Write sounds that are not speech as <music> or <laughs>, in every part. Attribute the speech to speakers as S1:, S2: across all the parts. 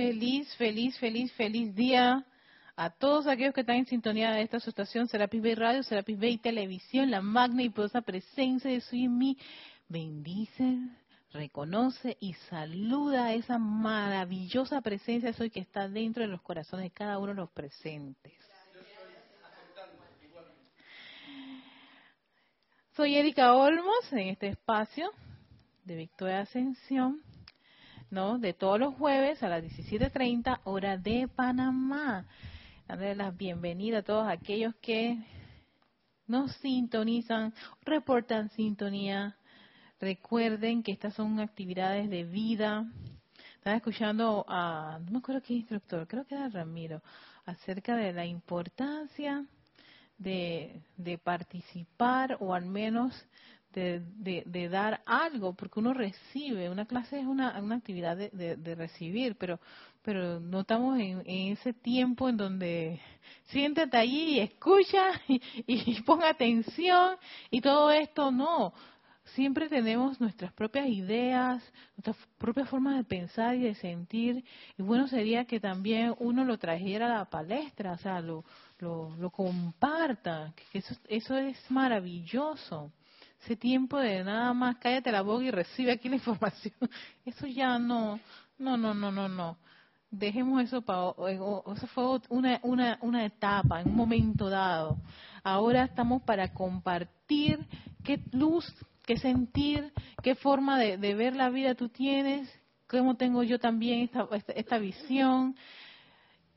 S1: feliz, feliz, feliz, feliz día a todos aquellos que están en sintonía de esta asociación Serapis Bay Radio, Serapis Bay Televisión, la magna y poderosa presencia de su en mí. Bendice, reconoce y saluda a esa maravillosa presencia de soy que está dentro de los corazones de cada uno de los presentes. Soy Erika Olmos en este espacio de Victoria Ascensión, ¿no? De todos los jueves a las 17:30 hora de Panamá. Darle las bienvenidas a todos aquellos que nos sintonizan, reportan sintonía. Recuerden que estas son actividades de vida. Estaba escuchando a, no me acuerdo qué instructor, creo que era Ramiro, acerca de la importancia de, participar o al menos de, de, dar algo, porque uno recibe, una clase es una, una actividad de, de, recibir, pero pero no estamos en, ese tiempo en donde siéntate allí y escucha <laughs> y, y atención y todo esto, no. Siempre tenemos nuestras propias ideas, nuestras propias formas de pensar y de sentir, y bueno sería que también uno lo trajera a la palestra, o sea, lo, lo, lo comparta, que eso, eso es maravilloso. Ese tiempo de nada más cállate la boca y recibe aquí la <laughs> información, eso ya no, no, no, no, no, no. Dejemos eso para, eso fue una, una, una etapa, en un momento dado. Ahora estamos para compartir qué luz, qué sentir, qué forma de, de ver la vida tú tienes, cómo tengo yo también esta, esta, esta visión,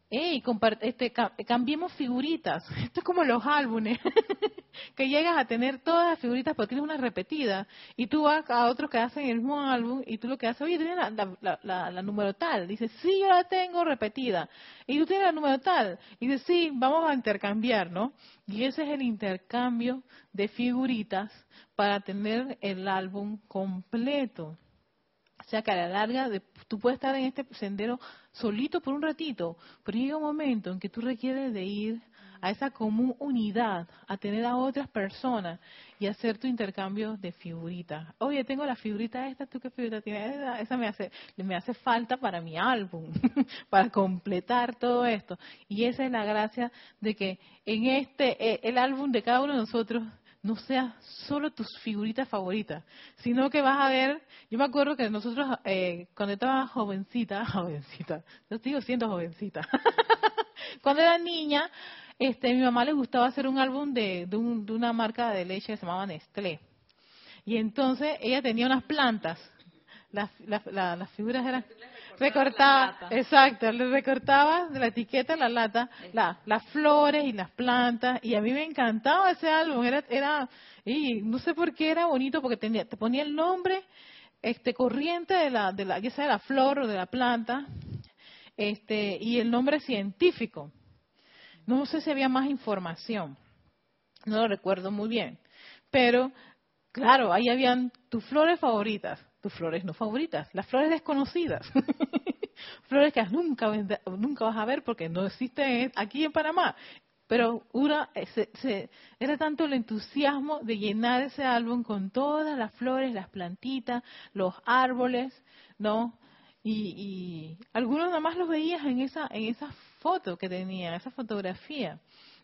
S1: hey, este, cambiemos figuritas. <laughs> Esto es como los álbumes, <laughs> que llegas a tener todas las figuritas, pero tienes una repetida, y tú vas a otros que hacen el mismo álbum, y tú lo que haces, oye, tienes la, número tal. Dices, sí, yo la tengo repetida. Y tú tienes la número tal. Y dices, sí, vamos a intercambiar, ¿no? Y ese es el intercambio de figuritas para tener el álbum completo. Sea que a la larga tú puedes estar en este sendero solito por un ratito, pero llega un momento en que tú requieres de ir a esa común unidad, a tener a otras personas y hacer tu intercambio de figuritas. Oye, tengo la figurita esta, ¿tú qué figurita tienes? Esa, me hace me hace falta para mi álbum, <laughs> para completar todo esto. Y esa es la gracia de que en este eh, el álbum de cada uno de nosotros no sea solo tus figuritas favoritas, sino que vas a ver, yo me acuerdo que nosotros eh, cuando estaba jovencita, <laughs> jovencita, yo sigo siendo jovencita, <laughs> cuando era niña, este, mi mamá le gustaba hacer un álbum de, de, una marca de leche que se llamaba Nestlé. Y entonces ella tenía unas plantas, las, las figuras eran recortaba, exacto, le recortaba de la etiqueta la lata, las flores y las plantas, y a mí me encantaba ese álbum, era, era, y no sé por qué era bonito, porque tenía, te ponía el nombre, este, corriente de la, de la, ya sea de la flor o de la planta, este, y el nombre científico. No sé si había más información, no lo recuerdo muy bien, pero claro, ahí habían tus flores favoritas, tus flores no favoritas, las flores desconocidas. <laughs> flores que nunca, nunca vas a ver porque no existen aquí en Panamá. Pero una, eh, era tanto el entusiasmo de llenar ese álbum con todas las flores, las plantitas, los árboles, ¿no? Y, algunos nada más los veías en esa, en esa foto que tenía, esa fotografía.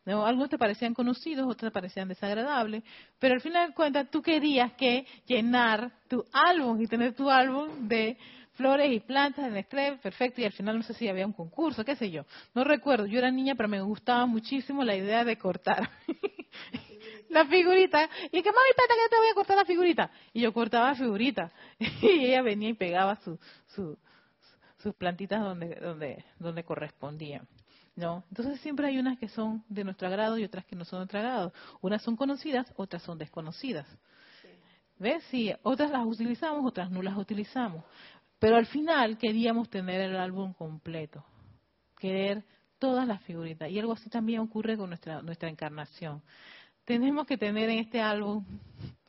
S1: Algunos te parecían conocidos, otros te parecían desagradables, pero al final de cuentas tú querías que llenar tu álbum y tener tu álbum de flores y plantas en Nestlé, perfecto, y al final no sé si había un concurso, qué sé yo. No recuerdo, yo era niña, pero me gustaba muchísimo la idea de cortar <laughs> la figurita. Y que, mami, espérate que te voy a cortar la figurita. Y yo cortaba la figurita. <laughs> y ella venía y pegaba su, sus plantitas donde, donde, donde correspondían. ¿no? Entonces siempre hay unas que son de nuestro agrado y otras que no son de nuestro agrado. Unas son conocidas, otras son desconocidas. ¿Ves? Sí, otras las utilizamos, otras no las utilizamos. Pero al final queríamos tener el álbum completo, querer todas las figuritas. Y algo así también ocurre con nuestra, nuestra encarnación. Tenemos que tener en este álbum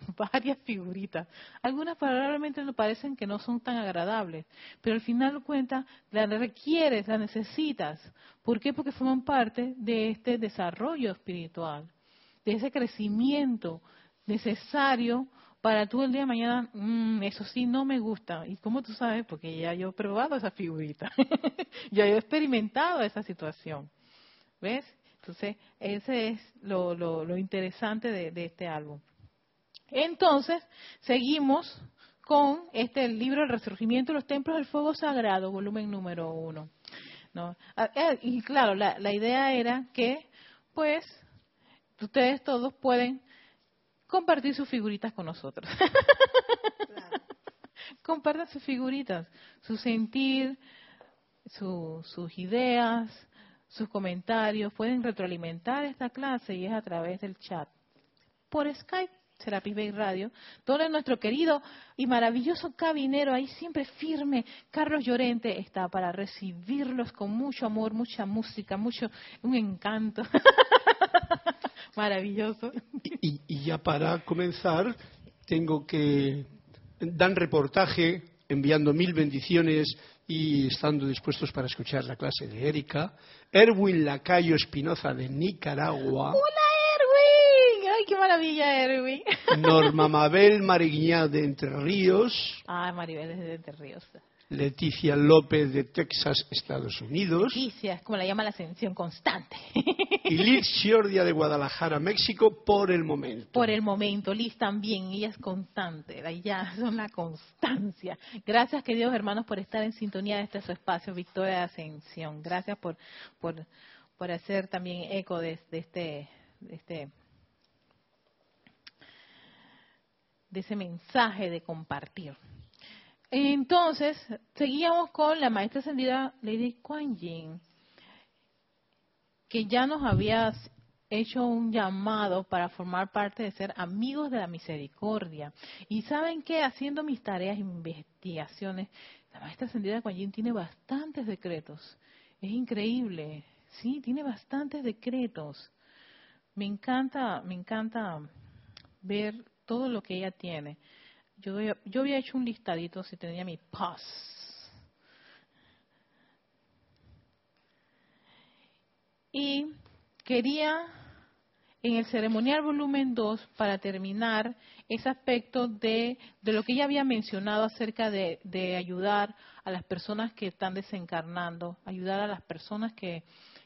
S1: <laughs> varias figuritas. Algunas probablemente nos parecen que no son tan agradables, pero al final cuenta, la requieres, la necesitas. ¿Por qué? Porque forman parte de este desarrollo espiritual, de ese crecimiento necesario para tú el día de mañana, mm, eso sí no me gusta. ¿Y cómo tú sabes? Porque ya yo he probado esa figurita, <laughs> ya yo he experimentado esa situación. ¿Ves? Entonces, ese es lo, interesante de, de, este álbum. Entonces, seguimos con este libro El Resurgimiento de los Templos del Fuego Sagrado, volumen número uno. ¿no? Ah, eh, y claro, la, la idea era que, pues, ustedes todos pueden compartir sus figuritas con nosotros. <laughs> Compartan sus figuritas, su sentir, sus ideas, sus comentarios. Pueden retroalimentar esta clase y es a través del chat. Por Skype, Serapis Bay Radio, donde nuestro querido y maravilloso cabinero, ahí siempre firme, Carlos Llorente, está para recibirlos con mucho amor, mucha música, mucho, un encanto. <laughs> Maravilloso.
S2: Y, ya para comenzar, tengo que dar reportaje enviando mil bendiciones y estando dispuestos para escuchar la clase de Erika. Erwin Lacayo Espinoza de Nicaragua.
S1: ¡Hola, maravilla, Erwin! <laughs>
S2: Norma Mabel Mariguiñá de Entre Ríos.
S1: Ah, Maribel es de Entre Ríos.
S2: Leticia López de Texas, Estados Unidos.
S1: Leticia, como la llama la ascensión constante.
S2: y Liz Giordia de Guadalajara, México, por el momento.
S1: Por el momento, Liz también, ella es constante, ya son la constancia. Gracias, queridos hermanos, por estar en sintonía de este su espacio, Victoria de Ascensión. Gracias por, por, por hacer también eco de, este, de este de ese mensaje de compartir. Entonces, seguíamos con la maestra ascendida Lady Kuan Yin, que ya nos había hecho un llamado para formar parte de ser amigos de la misericordia. Y saben que haciendo mis tareas e investigaciones, la maestra ascendida Kuan Yin tiene bastantes decretos. Es increíble, sí, tiene bastantes decretos. Me encanta, me encanta ver todo lo que ella tiene. Yo, yo había hecho un listadito si tenía mi paz. Y quería en el ceremonial volumen 2, para terminar, ese aspecto de, de lo que ella había mencionado acerca de, de, ayudar a las personas que están desencarnando, ayudar a las personas que,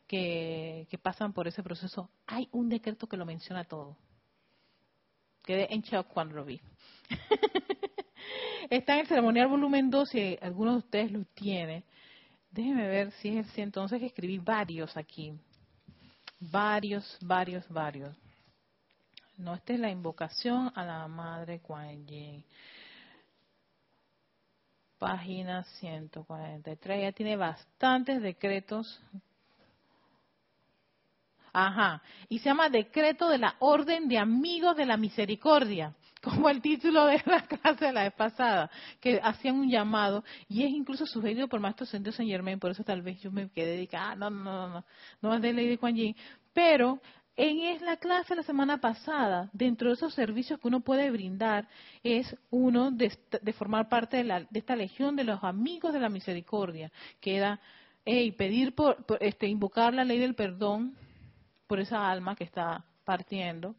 S1: que, que pasan por ese proceso. Hay un decreto que lo menciona todo. Quedé en shock cuando lo vi. <laughs> Está en el ceremonial volumen 2 si alguno de ustedes lo tiene. Déjenme ver si es el entonces que escribí varios aquí. Varios, varios, varios. No, esta es la invocación a la Madre Kuan Yin. Página 143. Ya tiene bastantes decretos. Ajá. Y se llama Decreto de la Orden de Amigos de la Misericordia <laughs> como el título de la clase de la vez pasada, que hacían un llamado y es incluso sugerido por Maestro Sendio Saint Germain, por eso tal vez yo me quedé dedicada, ah, no, no, no, no, no es de Lady Kuan Yin, pero en la clase de la semana pasada, dentro de esos servicios que uno puede brindar, es uno de, formar parte de, la, de, esta legión de los amigos de la misericordia, que era pedir por, este, invocar la ley del perdón por esa alma que está partiendo,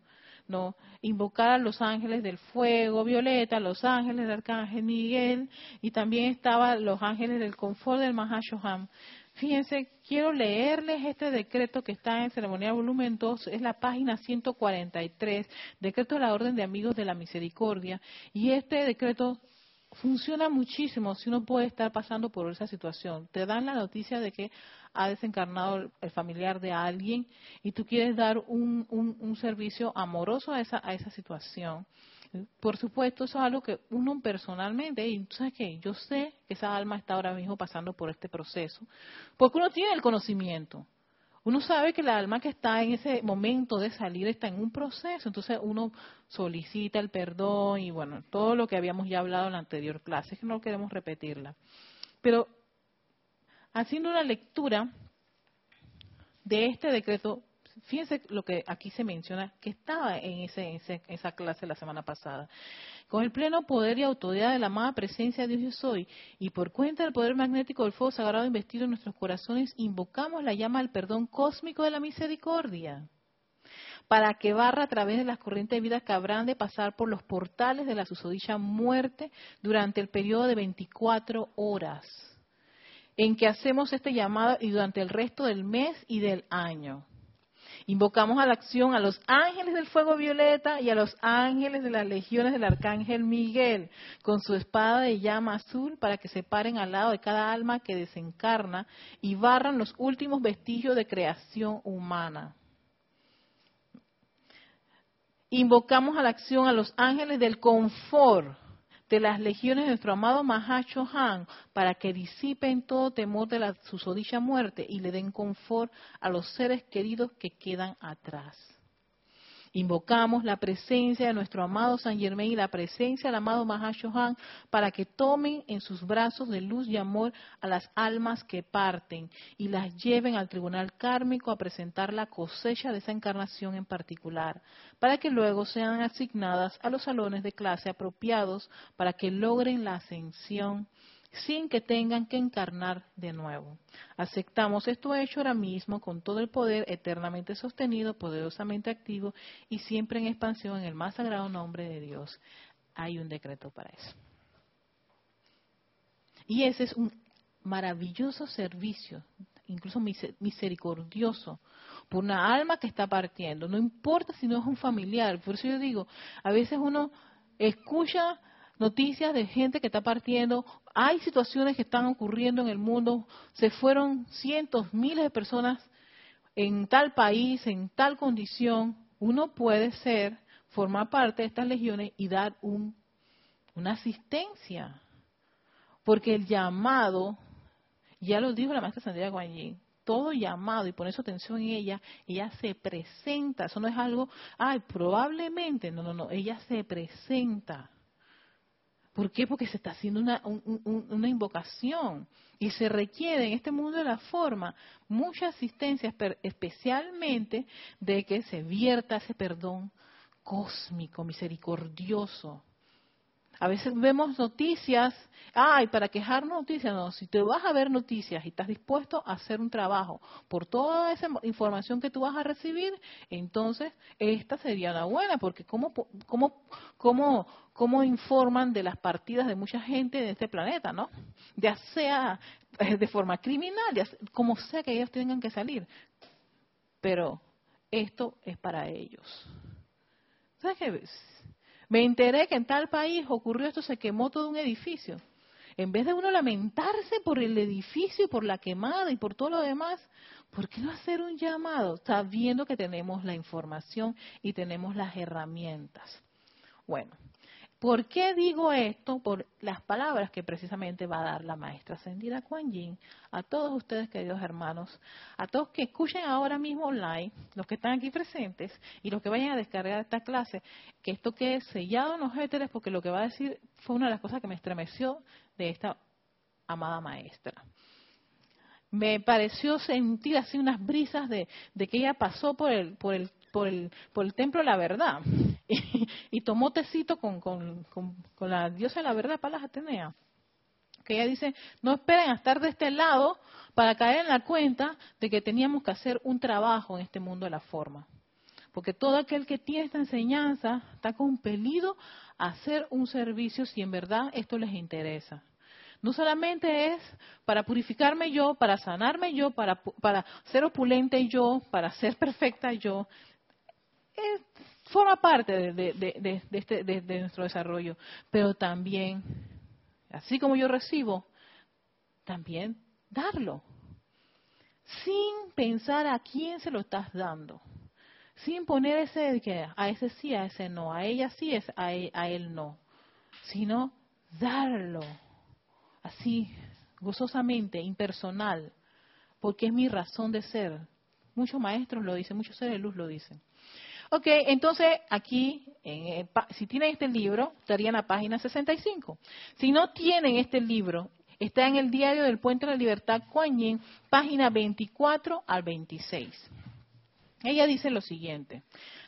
S1: no invocar a los ángeles del fuego violeta, los ángeles del arcángel Miguel y también estaban los ángeles del confort del Mahashoham. Fíjense, quiero leerles este decreto que está en ceremonial volumen 2, es la página 143, decreto de la Orden de Amigos de la Misericordia, y este decreto funciona muchísimo si uno puede estar pasando por esa situación. Te dan la noticia de que ha desencarnado el familiar de alguien y tú quieres dar un, un, servicio amoroso a esa, a esa situación. Por supuesto, eso es algo que uno personalmente, y sabes qué, yo sé que esa alma está ahora mismo pasando por este proceso, porque uno tiene el conocimiento. Uno sabe que la alma que está en ese momento de salir está en un proceso, entonces uno solicita el perdón y bueno, todo lo que habíamos ya hablado en la anterior clase, es que no queremos repetirla. Pero haciendo una lectura de este decreto, fíjense lo que aquí se menciona, que estaba en, ese, esa clase la semana pasada. Con el pleno poder y autoridad de la amada presencia de Dios yo soy, y por cuenta del poder magnético del fuego sagrado investido en nuestros corazones, invocamos la llama del perdón cósmico de la misericordia para que barra a través de las corrientes de vida que habrán de pasar por los portales de la susodicha muerte durante el periodo de 24 horas en que hacemos este llamado y durante el resto del mes y del año. Invocamos a la acción a los ángeles del fuego violeta y a los ángeles de las legiones del arcángel Miguel con su espada de llama azul para que se paren al lado de cada alma que desencarna y barran los últimos vestigios de creación humana. Invocamos a la acción a los ángeles del confort de las legiones de nuestro amado Mahacho Han para que disipen todo temor de la susodicha muerte y le den confort a los seres queridos que quedan atrás. Invocamos la presencia de nuestro amado San Germain y la presencia del amado Mahashohan para que tomen en sus brazos de luz y amor a las almas que parten y las lleven al tribunal kármico a presentar la cosecha de esa encarnación en particular, para que luego sean asignadas a los salones de clase apropiados para que logren la ascensión sin que tengan que encarnar de nuevo. Aceptamos esto hecho ahora mismo con todo el poder eternamente sostenido, poderosamente activo y siempre en expansión en el más sagrado nombre de Dios. Hay un decreto para eso. Y ese es un maravilloso servicio, incluso misericordioso, por una alma que está partiendo. No importa si no es un familiar. Por eso yo digo, a veces uno escucha noticias de gente que está partiendo, hay situaciones que están ocurriendo en el mundo, se fueron cientos, miles de personas en tal país, en tal condición, uno puede ser, formar parte de estas legiones y dar un, una asistencia. Porque el llamado, ya lo dijo la maestra Sandra Guanyin, todo llamado y poner su atención en ella, ella se presenta. Eso no es algo, ay, probablemente, no, no, no, ella se presenta. ¿Por qué? Porque se está haciendo una, una invocación y se requiere en este mundo de la forma mucha asistencia, especialmente de que se vierta ese perdón cósmico, misericordioso, a veces vemos noticias, ay, para quejar noticias, no, si te vas a ver noticias y estás dispuesto a hacer un trabajo por toda esa información que tú vas a recibir, entonces esta sería la buena, porque ¿cómo, cómo, cómo, cómo informan de las partidas de mucha gente de este planeta, no? Ya sea eh, de forma criminal, ya como sea que ellos tengan que salir. Pero esto es para ellos. ¿Sabes qué? Me enteré que en tal país ocurrió esto, se quemó todo un edificio. En vez de uno lamentarse por el edificio y por la quemada y por todo lo demás, ¿por qué no hacer un llamado sabiendo que tenemos la información y tenemos las herramientas? Bueno, ¿Por qué digo esto? Por las palabras que precisamente va a dar la maestra ascendida Kuan Yin a todos ustedes, queridos hermanos, a todos que escuchen ahora mismo online, los que están aquí presentes y los que vayan a descargar esta clase, que esto quede sellado en los éteres, porque lo que va a decir fue una de las cosas que me estremeció de esta amada maestra me pareció sentir así unas brisas de, de, que ella pasó por el, por el por el, por el templo de la verdad <laughs> y, tomó tecito con, la diosa de la verdad, Palas Atenea. Que ella dice, no esperen a estar de este lado para caer en la cuenta de que teníamos que hacer un trabajo en este mundo de la forma. Porque todo aquel que tiene esta enseñanza está compelido a hacer un servicio si en verdad esto les interesa. No solamente es para purificarme yo, para sanarme yo, para, para ser opulente yo, para ser <laughs> perfecta yo, forma parte de, este, de nuestro desarrollo, pero también, así como yo recibo, también darlo, sin pensar a quién se lo estás dando, sin poner ese de que a ese sí, a ese no, a ella sí, es él, a él no, sino darlo, así, gozosamente, impersonal, porque es mi razón de ser. Muchos maestros lo dicen, muchos seres de luz lo dicen. Ok, entonces aquí, si tienen este libro, estaría en la página 65. Si no tienen este libro, está en el diario del Puente de la Libertad, Kuan página 24 al 26. Ella dice lo siguiente.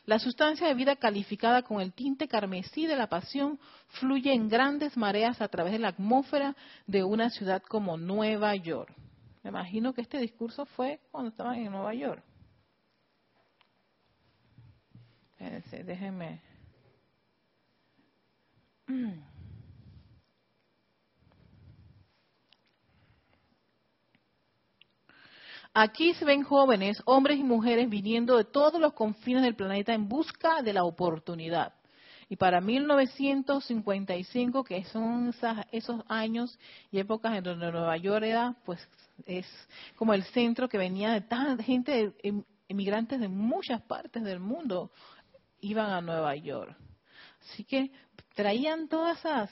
S1: La sustancia de vida calificada con el tinte carmesí de la pasión fluye en grandes mareas a través de la atmósfera de una ciudad como Nueva York. Me imagino que este discurso fue cuando estaban en Nueva York. Espérense, déjenme. Aquí se ven jóvenes, hombres y mujeres viniendo de todos los confines del planeta en busca de la oportunidad. Y para 1955, que son esos años y épocas en donde Nueva York era, pues es como el centro que venía de tanta gente, inmigrantes de muchas partes del mundo, iban a Nueva York. Así que traían todas esas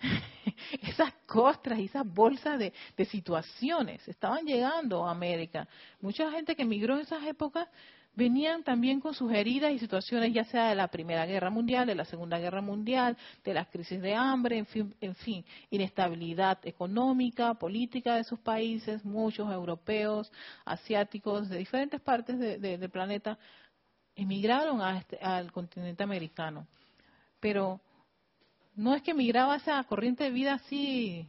S1: <laughs> esas costras y esas bolsas de, situaciones estaban llegando a América. Mucha gente que emigró en esas épocas venían también con sus heridas y situaciones, ya sea de la Primera Guerra Mundial, de la Segunda Guerra Mundial, de las crisis de hambre, en fin, en fin inestabilidad económica, política de sus países, muchos europeos, asiáticos, de diferentes partes del planeta, emigraron este, al continente americano. Pero no es que migraba esa corriente de vida así,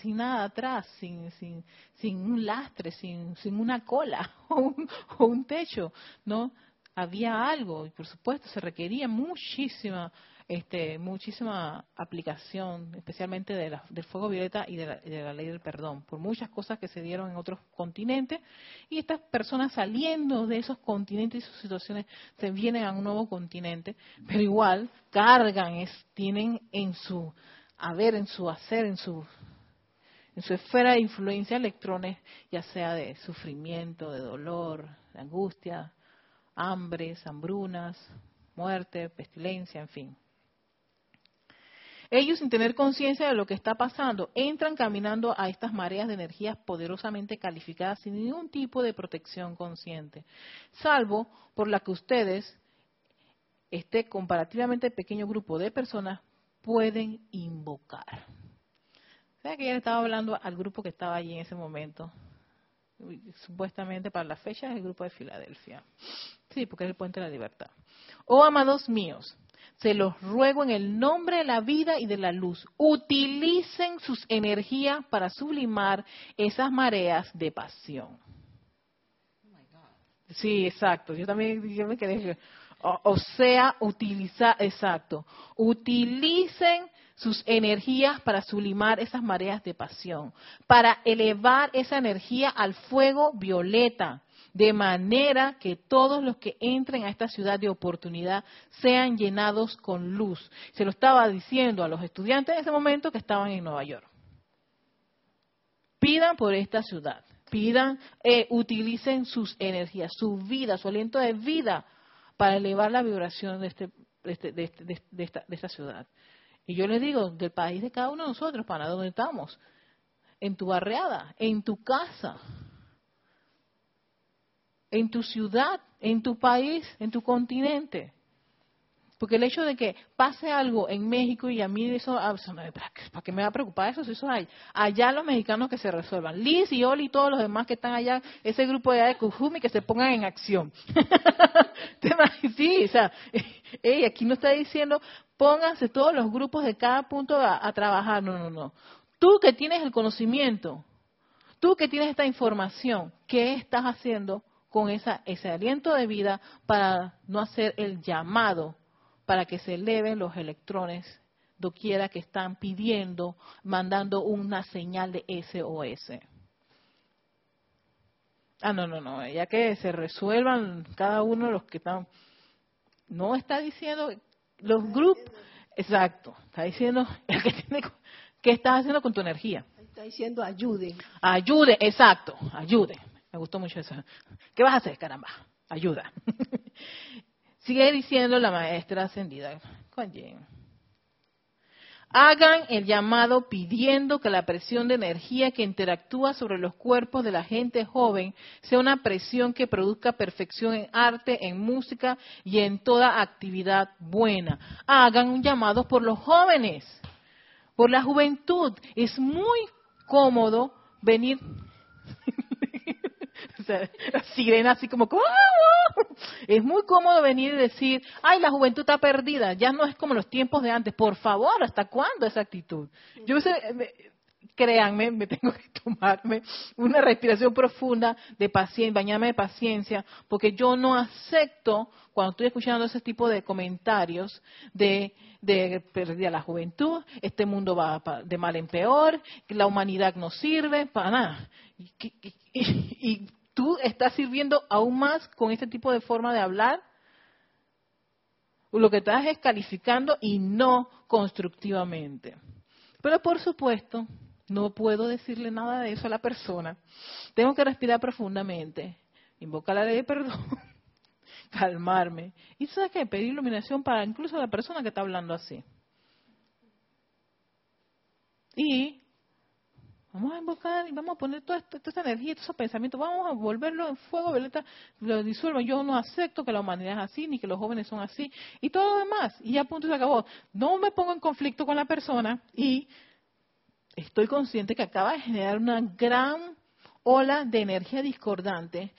S1: sin nada atrás, sin, sin, sin un lastre, sin, sin una cola <laughs> o un, o un techo, ¿no? Había algo y por supuesto se requería muchísima este, muchísima aplicación, especialmente de del fuego violeta y de, la, ley del perdón, por muchas cosas que se dieron en otros continentes. Y estas personas saliendo de esos continentes y sus situaciones se vienen a un nuevo continente, pero igual cargan, es, tienen en su haber, en su hacer, en su en su esfera de influencia electrones, ya sea de sufrimiento, de dolor, de angustia, hambres, hambrunas, muerte, pestilencia, en fin. Ellos, sin tener conciencia de lo que está pasando, entran caminando a estas mareas de energías poderosamente calificadas sin ningún tipo de protección consciente, salvo por la que ustedes, este comparativamente pequeño grupo de personas, pueden invocar. O sea que ya estaba hablando al grupo que estaba allí en ese momento. Supuestamente para la fecha es el grupo de Filadelfia. Sí, porque es el puente de la libertad. Oh, amados míos, se los ruego en el nombre de la vida y de la luz, utilicen sus energías para sublimar esas mareas de pasión. Sí, exacto. Yo también me quedé. O, o sea, utilizar, exacto. Utilicen sus energías para sublimar esas mareas de pasión, para elevar esa energía al fuego violeta, de manera que todos los que entren a esta ciudad de oportunidad sean llenados con luz. Se lo estaba diciendo a los estudiantes en ese momento que estaban en Nueva York. Pidan por esta ciudad, pidan, eh, utilicen sus energías, su vida, su aliento de vida para elevar la vibración de, este, este, este, de, esta, de esta ciudad. Y yo les digo, del país de cada uno de nosotros, para donde estamos, en tu barriada, en tu casa, en tu ciudad, en tu país, en tu continente. Porque el hecho de que pase algo en México y a mí eso, ah, ¿para qué me va a preocupar eso? Si eso hay. Allá los mexicanos que se resuelvan. Liz y Oli y todos los demás que están allá, ese grupo de allá que se pongan en acción. <laughs> sí, o sea, <laughs> aquí no está diciendo pónganse todos los grupos de cada punto a trabajar. No, no, no. Tú que tienes el conocimiento, tú que tienes esta información, ¿qué estás haciendo con esa, ese aliento de vida para no hacer el llamado para que se eleven los electrones doquiera que están pidiendo, mandando una señal de SOS. Ah, no, no, no, ya que se resuelvan cada uno de los que están. No está diciendo los grupos, exacto, está diciendo <laughs> que tiene, ¿qué estás haciendo con tu energía?
S3: Está diciendo ayude.
S1: Ayude, exacto, ayude. Me gustó mucho eso. ¿Qué vas a hacer, caramba? Ayuda. <laughs> Sigue diciendo la maestra ascendida. Hagan el llamado pidiendo que la presión de energía que interactúa sobre los cuerpos de la gente joven sea una presión que produzca perfección en arte, en música y en toda actividad buena. Hagan un llamado por los jóvenes, por la juventud. Es muy cómodo venir <laughs> la sirena así como, es muy cómodo venir y decir, ay, la juventud está perdida, ya no es como los tiempos de antes, por favor, ¿hasta cuándo esa actitud? Yo créanme, me <laughs> tengo que tomarme una respiración profunda de paciencia, bañarme de paciencia, porque yo no acepto cuando estoy escuchando ese tipo de comentarios de, de pérdida la juventud, este mundo va de mal en peor, la humanidad no sirve para nada. y tú estás sirviendo aún más con este tipo de forma de hablar lo que estás es calificando y no constructivamente. Pero por supuesto, no puedo decirle nada de eso a la persona. Tengo que respirar profundamente, invocar la ley de perdón, <laughs> calmarme. Y sabes qué, pedir iluminación para incluso la persona que está hablando así. Y Vamos a invocar y vamos a poner toda esta, energía, todos esos pensamientos, vamos a volverlo en fuego, violeta, lo disuelvo. Yo no acepto que la humanidad es así, ni que los jóvenes son así, y todo lo demás. Y ya punto se acabó. No me pongo en conflicto con la persona y estoy consciente que acaba de generar una gran ola de energía discordante.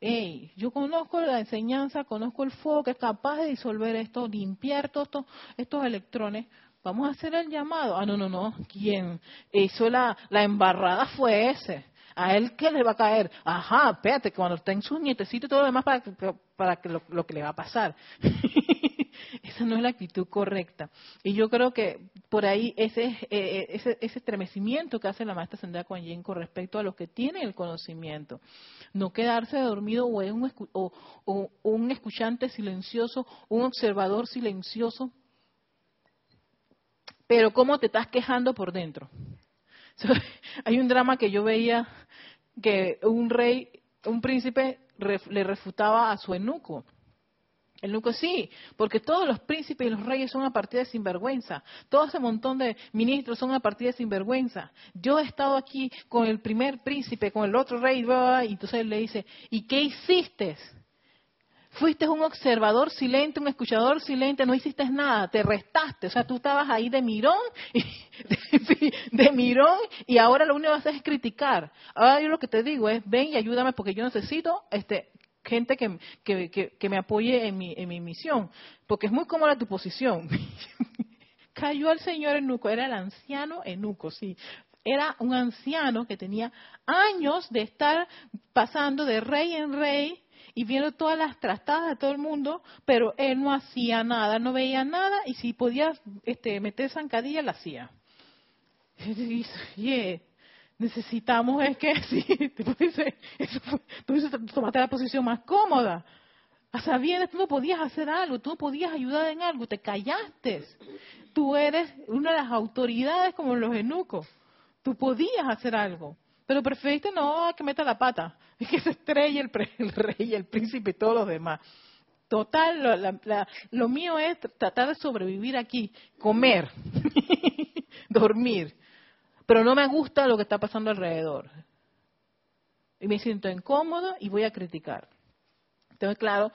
S1: Hey, yo conozco la enseñanza, conozco el fuego que es capaz de disolver esto, limpiar todos estos electrones, Vamos a hacer el llamado. Ah, no, no, no. Quien hizo la, la embarrada fue ese. A él qué le va a caer. Ajá, espérate, cuando en su nietecito y todo lo demás para, para que lo, que le va a pasar. <laughs> Esa no es la actitud correcta. Y yo creo que por ahí ese, eh, eh, ese, ese estremecimiento que hace la maestra Sandra Kuan con respecto a los que tienen el conocimiento. No quedarse dormido o, un, o un escuchante silencioso, un observador silencioso pero cómo te estás quejando por dentro. <laughs> Hay un drama que yo veía que un rey, un príncipe le refutaba a su eunuco. El eunuco sí, porque todos los príncipes y los reyes son a partir de sinvergüenza. Todo ese montón de ministros son a partir de sinvergüenza. Yo he estado aquí con el primer príncipe, con el otro rey, y entonces él le dice, ¿y qué hiciste? Fuiste un observador silente, un escuchador silente, no hiciste nada, te restaste. O sea, tú estabas ahí de mirón, <laughs> de, mirón, y ahora lo único que haces es criticar. Ahora yo lo que te digo es, ven y ayúdame porque yo necesito este, gente que, que, me apoye en mi, en mi misión, porque es muy cómoda tu posición. <laughs> Cayó el señor Enuco, era el anciano Enuco, sí. Era un anciano que tenía años de estar pasando de rey en rey y viendo todas las trastadas de todo el mundo, pero él no hacía nada, no veía nada y si podía este, meter zancadilla, la hacía. Y dice, necesitamos es que <laughs> sí, tú tomaste la posición más cómoda. A sabiendas, tú no podías hacer algo, tú no podías ayudar en algo, te callaste. Tú eres una de las autoridades como los eunucos. Tú podías hacer algo. Pero preferiste no que meta la pata, es <laughs> que se estrelle el, rey, el príncipe y todos los demás. Total, lo mío es tratar de sobrevivir aquí, comer, <laughs> dormir. Pero no me gusta lo que está pasando alrededor. Y me siento incómodo y voy a criticar. Entonces, claro,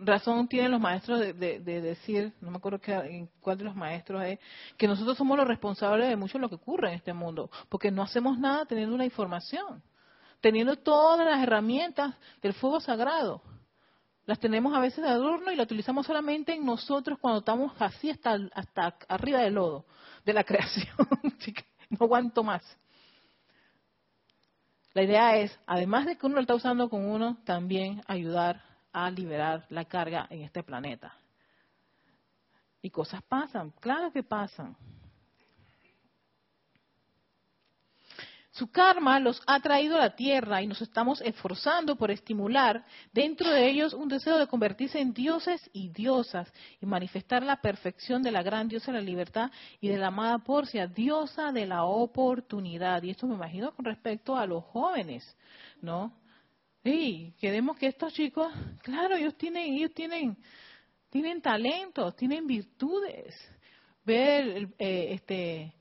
S1: razón tienen los maestros de, decir, no me acuerdo en cuál de los maestros es, que nosotros somos los responsables de mucho de lo que ocurre en este mundo, porque no hacemos nada teniendo una información, teniendo todas las herramientas del fuego sagrado. Las tenemos a veces de adorno y las utilizamos solamente en nosotros cuando estamos así hasta, hasta arriba del lodo de la <laughs> creación. no aguanto más. La idea es, además de que uno lo está usando con uno, también ayudar a liberar la carga en este planeta. Y cosas pasan, claro que pasan. Su karma los ha traído a la tierra y nos estamos esforzando por estimular dentro de ellos un deseo de convertirse en dioses y diosas y manifestar la perfección de la gran diosa de la libertad y de la amada Porcia, diosa de la oportunidad. Y esto me imagino con respecto a los jóvenes, ¿no? Sí, queremos que estos chicos, claro, ellos tienen, ellos tienen, tienen talentos, tienen virtudes. Ver eh, este,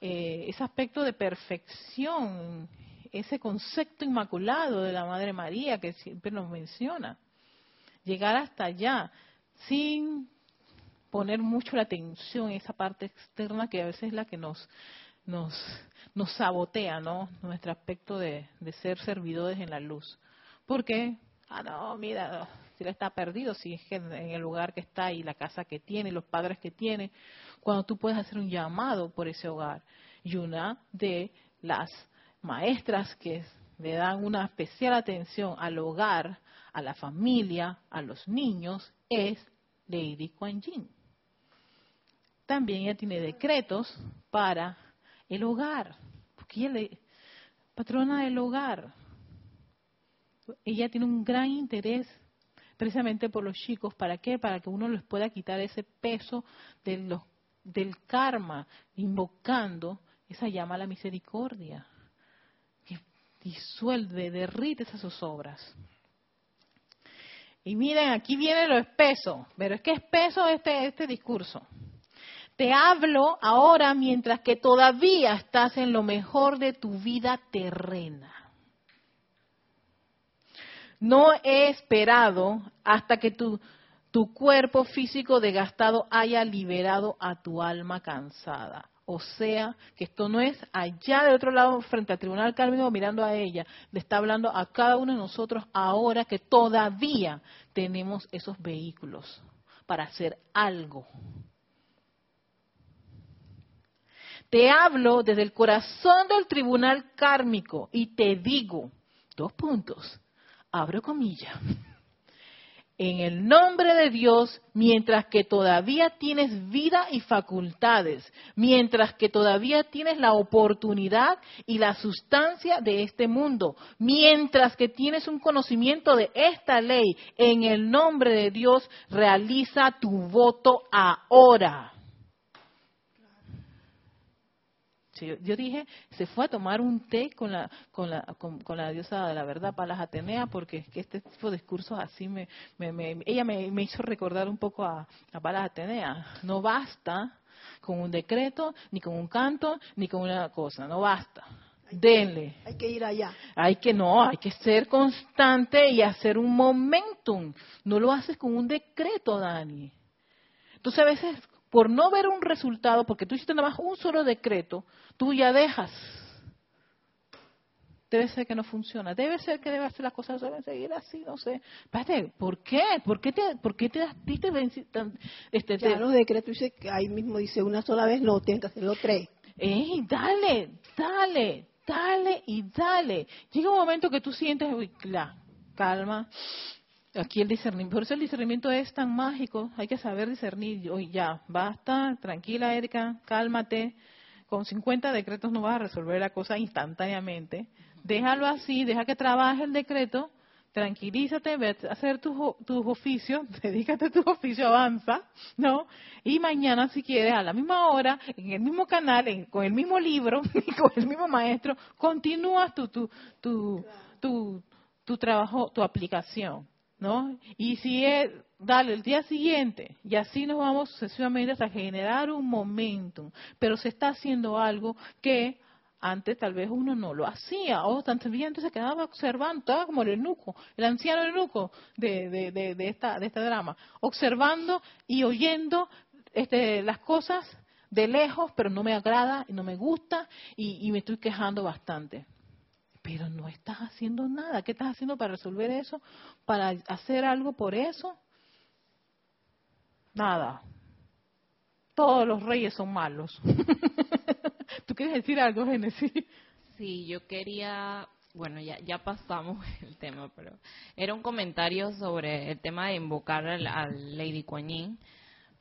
S1: eh, ese aspecto de perfección, ese concepto inmaculado de la Madre María que siempre nos menciona. Llegar hasta allá sin poner mucho la atención en esa parte externa que a veces es la que nos nos, nos sabotea, ¿no? Nuestro aspecto de, de ser servidores en la luz. Porque, ah, no, mira, si él está perdido, si es en el lugar que está y la casa que tiene, los padres que tiene, cuando tú puedes hacer un llamado por ese hogar. Y una de las maestras que le dan una especial atención al hogar, a la familia, a los niños, es Lady Kuan Yin. También ella tiene decretos para el hogar, porque ella es patrona del hogar. Ella tiene un gran interés precisamente por los chicos. ¿Para qué? Para que uno les pueda quitar ese peso los, del karma, invocando esa llama a la misericordia, que disuelve, derrite esas obras. Y miren, aquí viene lo espeso, pero es que espeso este, este discurso. Te hablo ahora mientras que todavía estás en lo mejor de tu vida terrena. No he esperado hasta que tu, cuerpo físico desgastado haya liberado a tu alma cansada. O sea, que esto no es allá de otro lado frente al tribunal kármico mirando a ella, le está hablando a cada uno de nosotros ahora que todavía tenemos esos vehículos para hacer algo. Te hablo desde el corazón del tribunal kármico y te digo, dos puntos, abro comillas, en el nombre de Dios, mientras que todavía tienes vida y facultades, mientras que todavía tienes la oportunidad y la sustancia de este mundo, mientras que tienes un conocimiento de esta ley, en el nombre de Dios, realiza tu voto ahora. Yo, dije, se fue a tomar un té con la, con la, con, la diosa de la verdad, Palas Atenea, porque es que este tipo de discursos así me, me, ella me, hizo recordar un poco a, a Palas Atenea. No basta con un decreto, ni con un canto, ni con una cosa, no basta. Denle.
S3: Hay que ir allá.
S1: Hay que no, hay que ser constante y hacer un momentum. No lo haces con un decreto, Dani. Entonces a veces por no ver un resultado, porque tú hiciste nada más un solo decreto, tú ya dejas. Debe ser que no funciona. Debe ser que debe hacer las cosas deben seguir así, no sé. Espérate, ¿por qué? ¿Por qué te, por qué te,
S3: este, ya, los decretos dice que ahí mismo dice una sola vez, no, tienes que hacerlo tres.
S1: ¡Ey, dale, dale, dale y dale! Llega un momento que tú sientes, uy, calma, Aquí el discernimiento, por eso el discernimiento es tan mágico, hay que saber discernir. Hoy ya, basta, tranquila Erika, cálmate. Con 50 decretos no vas a resolver la cosa instantáneamente. Déjalo así, deja que trabaje el decreto, tranquilízate, ve a hacer tus, oficios, <laughs> dedícate a tus oficios, avanza, ¿no? Y mañana, si quieres, a la misma hora, en el mismo canal, con el mismo libro <laughs> con el mismo maestro, continúas tu, tu, tu, tu, tu trabajo, tu aplicación. ¿No? Y si es, dale, el día siguiente, y así nos vamos sucesivamente hasta generar un momentum, pero se está haciendo algo que antes tal vez uno no lo hacía, o tan sencillamente se quedaba observando, estaba como el eunuco, el anciano eunuco de, de, de, de, esta, de este drama, observando y oyendo este, las cosas de lejos, pero no me agrada, y no me gusta, y me estoy quejando bastante pero no estás haciendo nada. ¿Qué estás haciendo para resolver eso? ¿Para hacer algo por eso? Nada. Todos los reyes son malos. <laughs> ¿Tú quieres decir algo, Genesis?
S4: Sí, yo quería, bueno, ya, ya pasamos <laughs> el tema, pero era un comentario sobre el tema de invocar al, Lady Kuan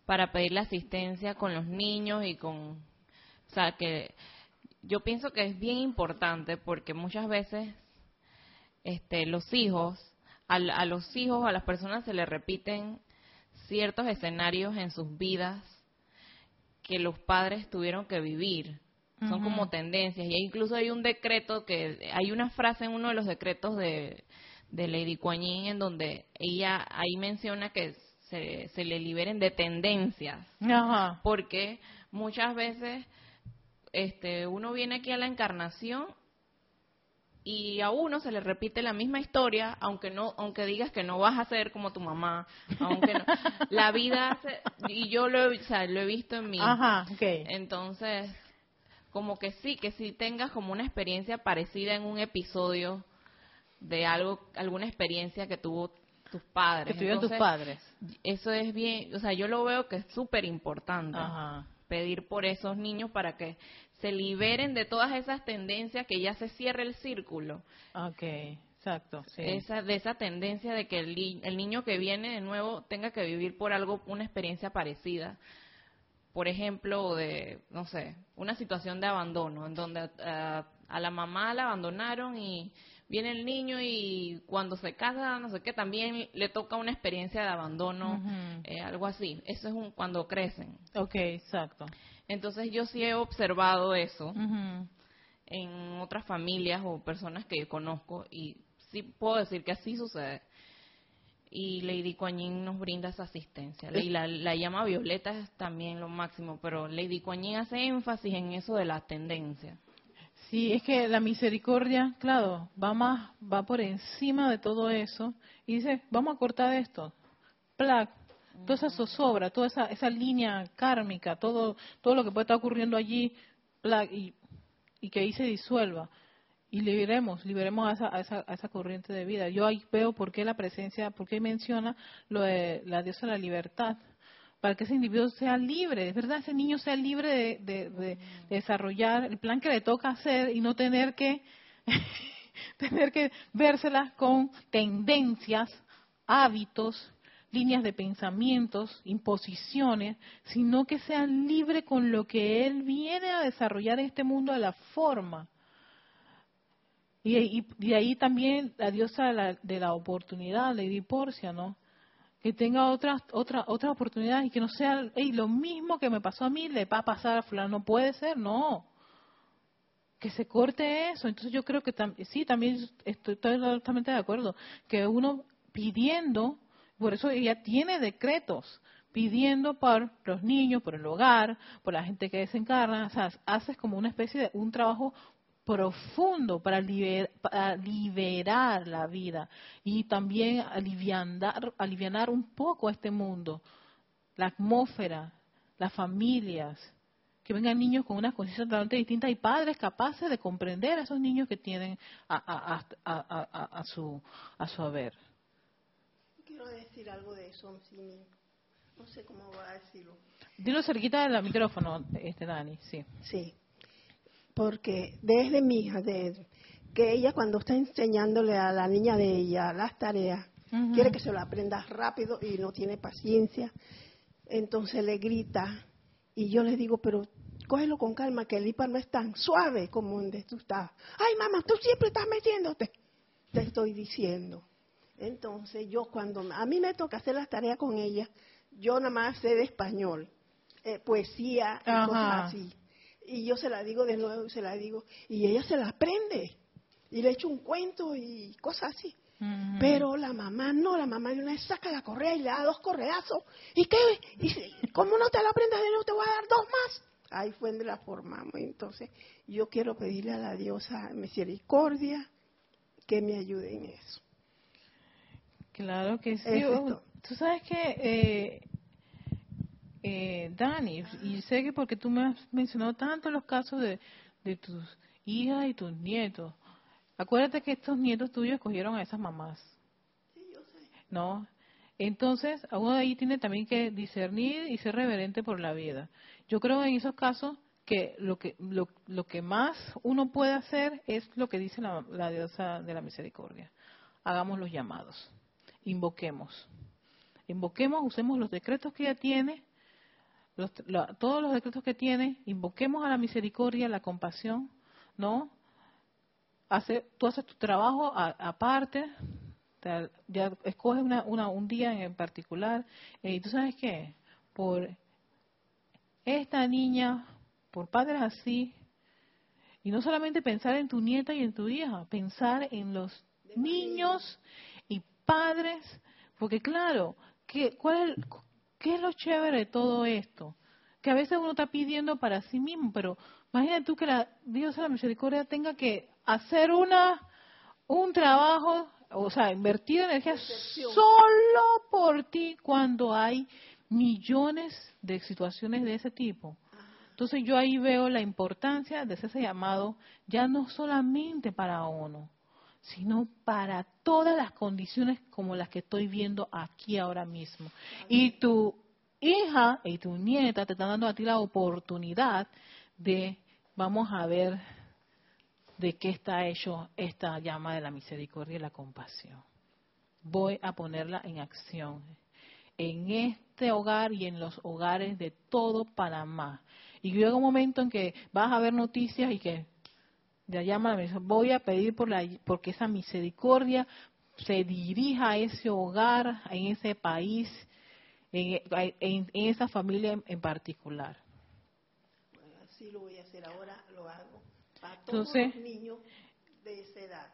S4: para pedir la asistencia con los niños y con, o sea, que yo pienso que es bien importante porque muchas veces este, los hijos, a, a los hijos, a las personas se les repiten ciertos escenarios en sus vidas que los padres tuvieron que vivir. Son como tendencias. Y incluso hay un decreto que, hay una frase en uno de los decretos de, de Lady Kuan Yin en donde ella ahí menciona que se, se le liberen de tendencias. Porque muchas veces este, uno viene aquí a la encarnación y a uno se le repite la misma historia, aunque no, aunque digas que no vas a ser como tu mamá, aunque no, <laughs> la vida y yo lo, lo he visto en mí.
S1: Ajá,
S4: Entonces, como que sí, que si tengas como una experiencia parecida en un episodio de algo, alguna experiencia que tuvo tus padres.
S1: Que tuvieron tus padres.
S4: Eso es bien, o sea, yo lo veo que es súper importante.
S1: Ajá
S4: pedir por esos niños para que se liberen de todas esas tendencias, que ya se cierre el círculo.
S1: Ok, exacto.
S4: Esa, de esa tendencia de que el, el niño que viene de nuevo tenga que vivir por algo, una experiencia parecida por ejemplo, de, no sé, una situación de abandono, en donde eh, a la mamá la abandonaron y viene el niño y cuando se casa, no sé qué, también le toca una experiencia de abandono, eh, algo así. Eso es un, cuando crecen.
S1: Ok, exacto.
S4: Entonces yo sí he observado eso en otras familias o personas que conozco y sí puedo decir que así sucede. Y Lady Kuan nos brinda esa asistencia. Y la, la, llama violeta es también lo máximo, pero Lady Kuan hace énfasis en eso de la tendencia.
S1: Sí, es que la misericordia, claro, va más, va por encima de todo eso y dice, vamos a cortar esto, plac, toda esa zozobra, toda esa, esa línea kármica, todo, todo lo que puede estar ocurriendo allí, plac, y, y que ahí se disuelva. Y liberemos, liberemos a esa, a esa, a esa corriente de vida. Yo ahí veo por qué la presencia, por qué menciona lo de la diosa de la libertad, para que ese individuo sea libre, es verdad, ese niño sea libre de, desarrollar el plan que le toca hacer y no tener que <laughs> tener que vérselas con tendencias, hábitos, líneas de pensamientos, imposiciones, sino que sea libre con lo que él viene a desarrollar en este mundo a la forma. Y, de ahí también la diosa de la, de la oportunidad, Lady Porcia, ¿no? Que tenga otra otra otra oportunidad y que no sea lo mismo que me pasó a mí le va a pasar a fulano no puede ser no. Que se corte eso. Entonces yo creo que sí también estoy totalmente de acuerdo que uno pidiendo por eso ella tiene decretos pidiendo por los niños, por el hogar, por la gente que desencarna, o sea, haces como una especie de un trabajo profundo para, liberar la vida y también aliviar, aliviar un poco a este mundo, la atmósfera, las familias, que vengan niños con unas conciencia totalmente distintas y padres capaces de comprender a esos niños que tienen a, a, su, a su haber.
S3: Quiero decir algo de eso, no sé cómo va a decirlo.
S1: Dilo cerquita del micrófono, este Dani, sí.
S3: Sí porque desde mi hija, de, que ella cuando está enseñándole a la niña de ella las tareas, quiere que se lo aprenda rápido y no tiene paciencia, entonces le grita y yo le digo, pero cógelo con calma, que el IPA no es tan suave como donde tú estás. Ay, mamá, tú siempre estás metiéndote. Te estoy diciendo. Entonces yo cuando a mí me toca hacer las tareas con ella, yo nada más sé de español, eh, poesía y cosas así y yo se la digo de nuevo, se la digo, y ella se la aprende. Y le echo un cuento y cosas así. Pero la mamá no, la mamá de una vez saca la correa y le da dos correazos. ¿Y qué? Y ¿Cómo no te la aprendes de nuevo? Te voy a dar dos más. Ahí fue donde la formamos. Entonces, yo quiero pedirle a la diosa misericordia que me ayude en eso.
S1: Claro que sí. Tú sabes que eh, eh, Dani, y sé que porque tú me has mencionado tanto los casos de, de tus hijas y tus nietos, acuérdate que estos nietos tuyos escogieron a esas mamás. ¿No? Entonces, uno de ahí tiene también que discernir y ser reverente por la vida. Yo creo en esos casos que lo que lo, lo que más uno puede hacer es lo que dice la, la diosa de la misericordia. Hagamos los llamados, invoquemos, invoquemos, usemos los decretos que ella tiene todos los decretos que tiene, invoquemos a la misericordia, la compasión, ¿no? Hace, tú haces tu trabajo aparte, ya escoges una, un día en particular, y tú sabes qué, por esta niña, por padres así, y no solamente pensar en tu nieta y en tu hija, pensar en los niños y padres, porque claro, ¿qué, ¿cuál es el, ¿Qué es lo chévere de todo esto? Que a veces uno está pidiendo para sí mismo, pero imagínate tú que la Dios de la misericordia tenga que hacer una un trabajo, o sea, invertir energía solo por ti cuando hay millones de situaciones de ese tipo. Entonces yo ahí veo la importancia de ese llamado ya no solamente para uno, sino para todas las condiciones como las que estoy viendo aquí ahora mismo. Y tu hija y tu nieta te están dando a ti la oportunidad de, vamos a ver de qué está hecho esta llama de la misericordia y la compasión. Voy a ponerla en acción en este hogar y en los hogares de todo Panamá. Y llega un momento en que vas a ver noticias y que la llama voy a pedir por la, porque esa misericordia se dirija a ese hogar, en ese país, en, esa familia en, particular.
S3: así lo voy a hacer ahora, lo hago para todos los niños de esa edad.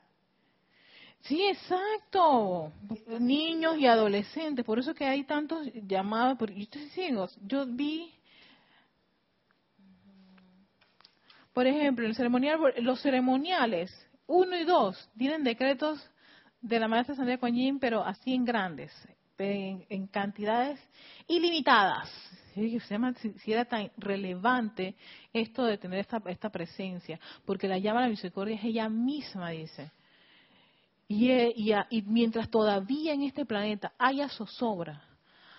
S1: Sí, exacto. Niños y adolescentes. Por eso que hay tantos llamados. Yo, yo vi, por ejemplo, el ceremonial, los ceremoniales uno y dos tienen decretos de la maestra Sandra Coñín, pero así en grandes, en, cantidades ilimitadas. Si era tan relevante esto de tener esta, esta presencia, porque la llama a la misericordia es ella misma, dice. Y, y, y, mientras todavía en este planeta haya zozobra,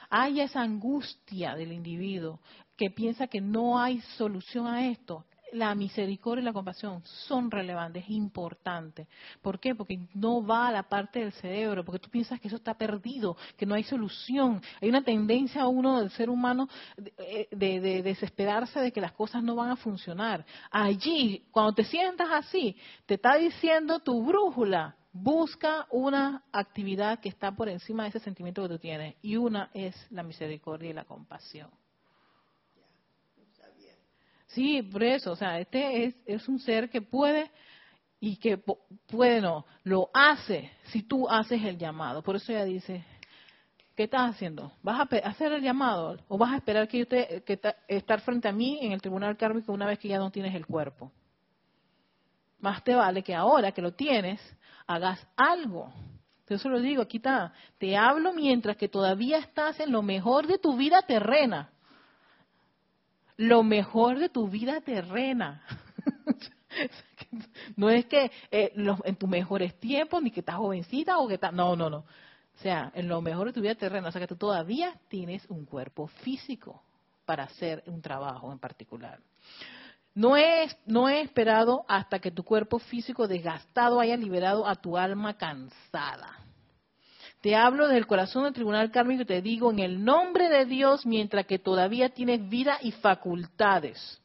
S1: haya esa angustia del individuo que piensa que no hay solución a esto, la misericordia y la compasión son relevantes, importantes. ¿Por qué? Porque no va a la parte del cerebro, porque tú piensas que eso está perdido, que no hay solución. Hay una tendencia a uno del ser humano de, de desesperarse de que las cosas no van a funcionar. Allí, cuando te sientas así, te está diciendo tu brújula, busca una actividad que está por encima de ese sentimiento que tú tienes, y una es la misericordia y la compasión. Sí, por eso, o sea, este es, es un ser que puede y que puede, no, lo hace si tú haces el llamado. Por eso ella dice, ¿qué estás haciendo? ¿Vas a hacer el llamado o vas a esperar que yo te, que estar frente a mí en el tribunal kármico una vez que ya no tienes el cuerpo? Más te vale que ahora que lo tienes, hagas algo. Eso lo digo, aquí está. Te hablo mientras que todavía estás en lo mejor de tu vida terrena lo mejor de tu vida terrena. <laughs> no es que eh, en tus mejores tiempos, ni que estás jovencita o que estás... No, no, no. O sea, en lo mejor de tu vida terrena. O sea, que tú todavía tienes un cuerpo físico para hacer un trabajo en particular. No es no he esperado hasta que tu cuerpo físico desgastado haya liberado a tu alma cansada. Te hablo del corazón del tribunal kármico y te digo en el nombre de Dios mientras que todavía tienes vida y facultades.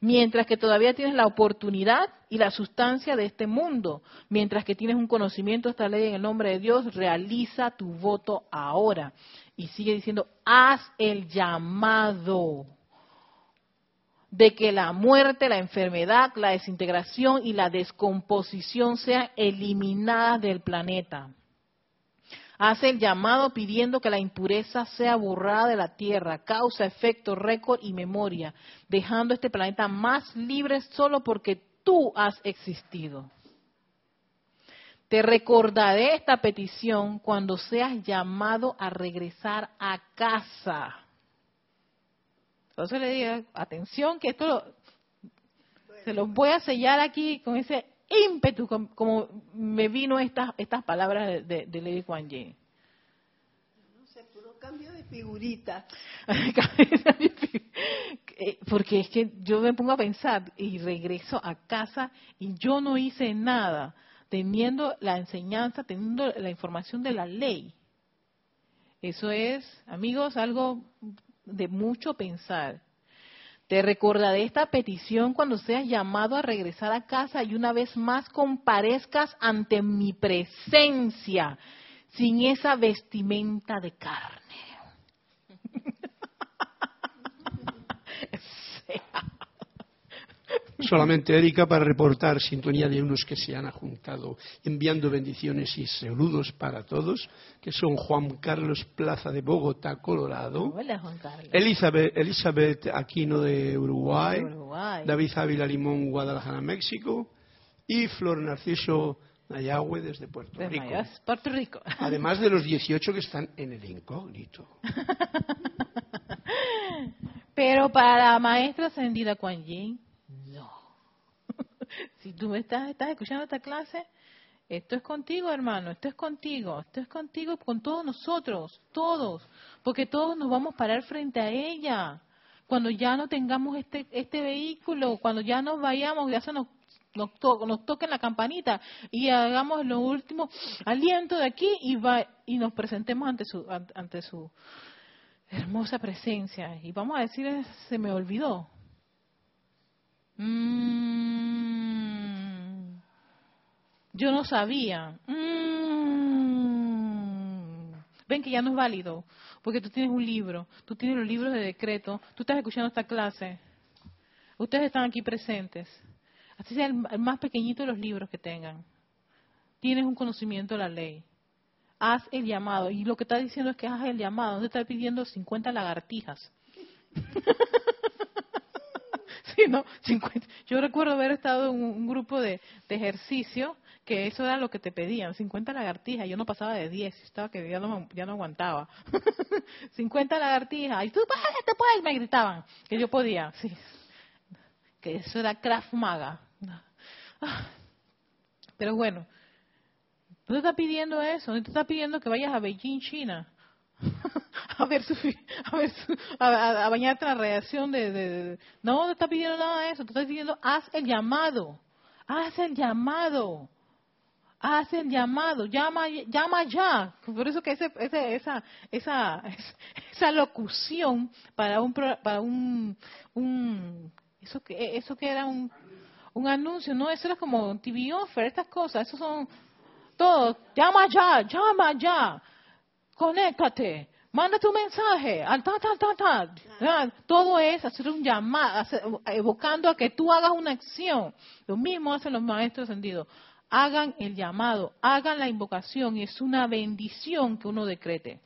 S1: Mientras que todavía tienes la oportunidad y la sustancia de este mundo, mientras que tienes un conocimiento de esta ley en el nombre de Dios, realiza tu voto ahora. Y sigue diciendo, haz el llamado de que la muerte, la enfermedad, la desintegración y la descomposición sean eliminadas del planeta. Hace el llamado pidiendo que la impureza sea borrada de la tierra, causa, efecto, récord y memoria, dejando este planeta más libre solo porque tú has existido. Te recordaré esta petición cuando seas llamado a regresar a casa. Entonces le digo, atención, que esto se los voy a sellar aquí con ese ímpetu, como, me vino estas estas palabras de, Lady Kuan Yin.
S3: No sé, puro cambio de figurita. <laughs>
S1: Porque es que yo me pongo a pensar y regreso a casa y yo no hice nada, teniendo la enseñanza, teniendo la información de la ley. Eso es, amigos, algo de mucho pensar. Te recordaré esta petición cuando seas llamado a regresar a casa y una vez más comparezcas ante mi presencia sin esa vestimenta de carne.
S2: Solamente Erika para reportar sintonía de unos que se han juntado enviando bendiciones y saludos para todos, que son Juan Carlos Plaza de Bogotá, Colorado.
S1: Hola, Juan Carlos.
S2: Elizabeth, Elizabeth Aquino de Uruguay, David Ávila Limón, Guadalajara, México. Y Flor Narciso Nayagüe desde Puerto Rico.
S1: Puerto Rico.
S2: Además de los 18 que están en el incógnito. <laughs>
S1: Pero para la maestra ascendida Kuan Yin, <laughs> si tú me estás, estás escuchando esta clase esto es contigo, hermano, esto es contigo, esto es contigo, con todos nosotros, todos, porque todos nos vamos a parar frente a ella. Cuando ya no tengamos este, este vehículo, cuando ya nos vayamos, ya se nos, nos, nos toquen la campanita y hagamos lo último aliento de aquí y, va, y nos presentemos ante su, ante su hermosa presencia. Y vamos a decir, se me olvidó. Mm, yo no sabía. Mm, ven que ya no es válido, porque tú tienes un libro, tú tienes los libros de decreto, tú estás escuchando esta clase, ustedes están aquí presentes. Así sea el, el más pequeñito de los libros que tengan. Tienes un conocimiento de la ley haz el llamado. Y lo que está diciendo es que haz el llamado. No te está pidiendo 50 lagartijas. <laughs> <laughs> sí, ¿no? 50. Yo recuerdo haber estado en un grupo de, de, ejercicio que eso era lo que te pedían, 50 lagartijas. Yo no pasaba de 10, estaba que ya no, ya no aguantaba. <laughs> 50 lagartijas. Y tú te puedes, me gritaban. Que yo podía, sí. Que eso era Kraft Maga. Pero bueno, no te está pidiendo eso, no te está pidiendo que vayas a Beijing, China, a ver su, a, ver su, a, bañarte la radiación de, de, no te está pidiendo nada de eso, te está pidiendo haz el llamado, haz el llamado, haz el llamado, llama, llama ya. Por eso que ese, ese, esa, esa, <laughs> esa locución para un, para un, un eso que, eso que era un, un anuncio, no, eso era como TV offer, estas cosas, esos son todo, llama ya, llama ya, conéctate, manda tu mensaje, al ta, ta, ta, ta. Todo es hacer un llamado, evocando a que tú hagas una acción. Lo mismo hacen los maestros ascendidos. Hagan el llamado, hagan la invocación y es una bendición que uno decrete.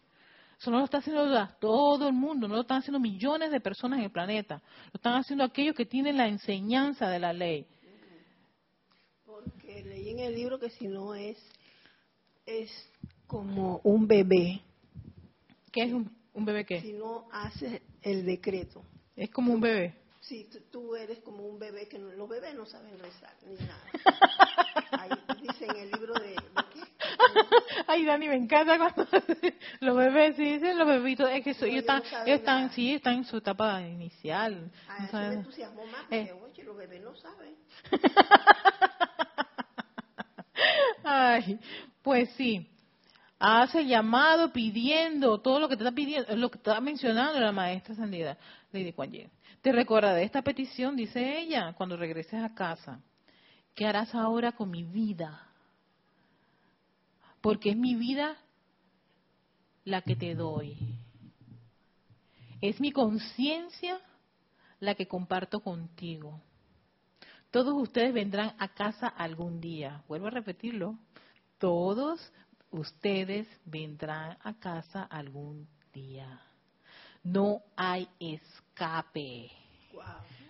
S1: Eso no lo está haciendo todo el mundo, no lo están haciendo millones de personas en el planeta. Lo están haciendo aquellos que tienen la enseñanza de la ley.
S3: Porque leí en el libro que si no es es como un bebé.
S1: ¿Qué es un, un bebé qué?
S3: Si no hace el decreto.
S1: Es como un bebé.
S3: Sí, tú eres como un bebé que no, los bebés no saben rezar ni nada. <laughs> Ahí dice en el libro de, de qué?
S1: Ay, Dani, me encanta cuando <laughs> los bebés, sí, dicen los bebitos, es que eso, ellos, están,
S3: no
S1: ellos están, sí, están en su etapa inicial.
S3: A
S1: no
S3: eso me entusiasmó más porque,
S1: Eh.
S3: oye, los bebés no saben. <laughs>
S1: Ay, pues sí. Hace llamado pidiendo todo lo que te está pidiendo, lo que está mencionando la maestra ascendida, Lady Kuan Yin. Te recuerda de esta petición, dice ella, cuando regreses a casa. ¿Qué harás ahora con mi vida? Porque es mi vida la que te doy. Es mi conciencia la que comparto contigo. Todos ustedes vendrán a casa algún día. Vuelvo a repetirlo. Todos ustedes vendrán a casa algún día. No hay escape.
S3: Wow.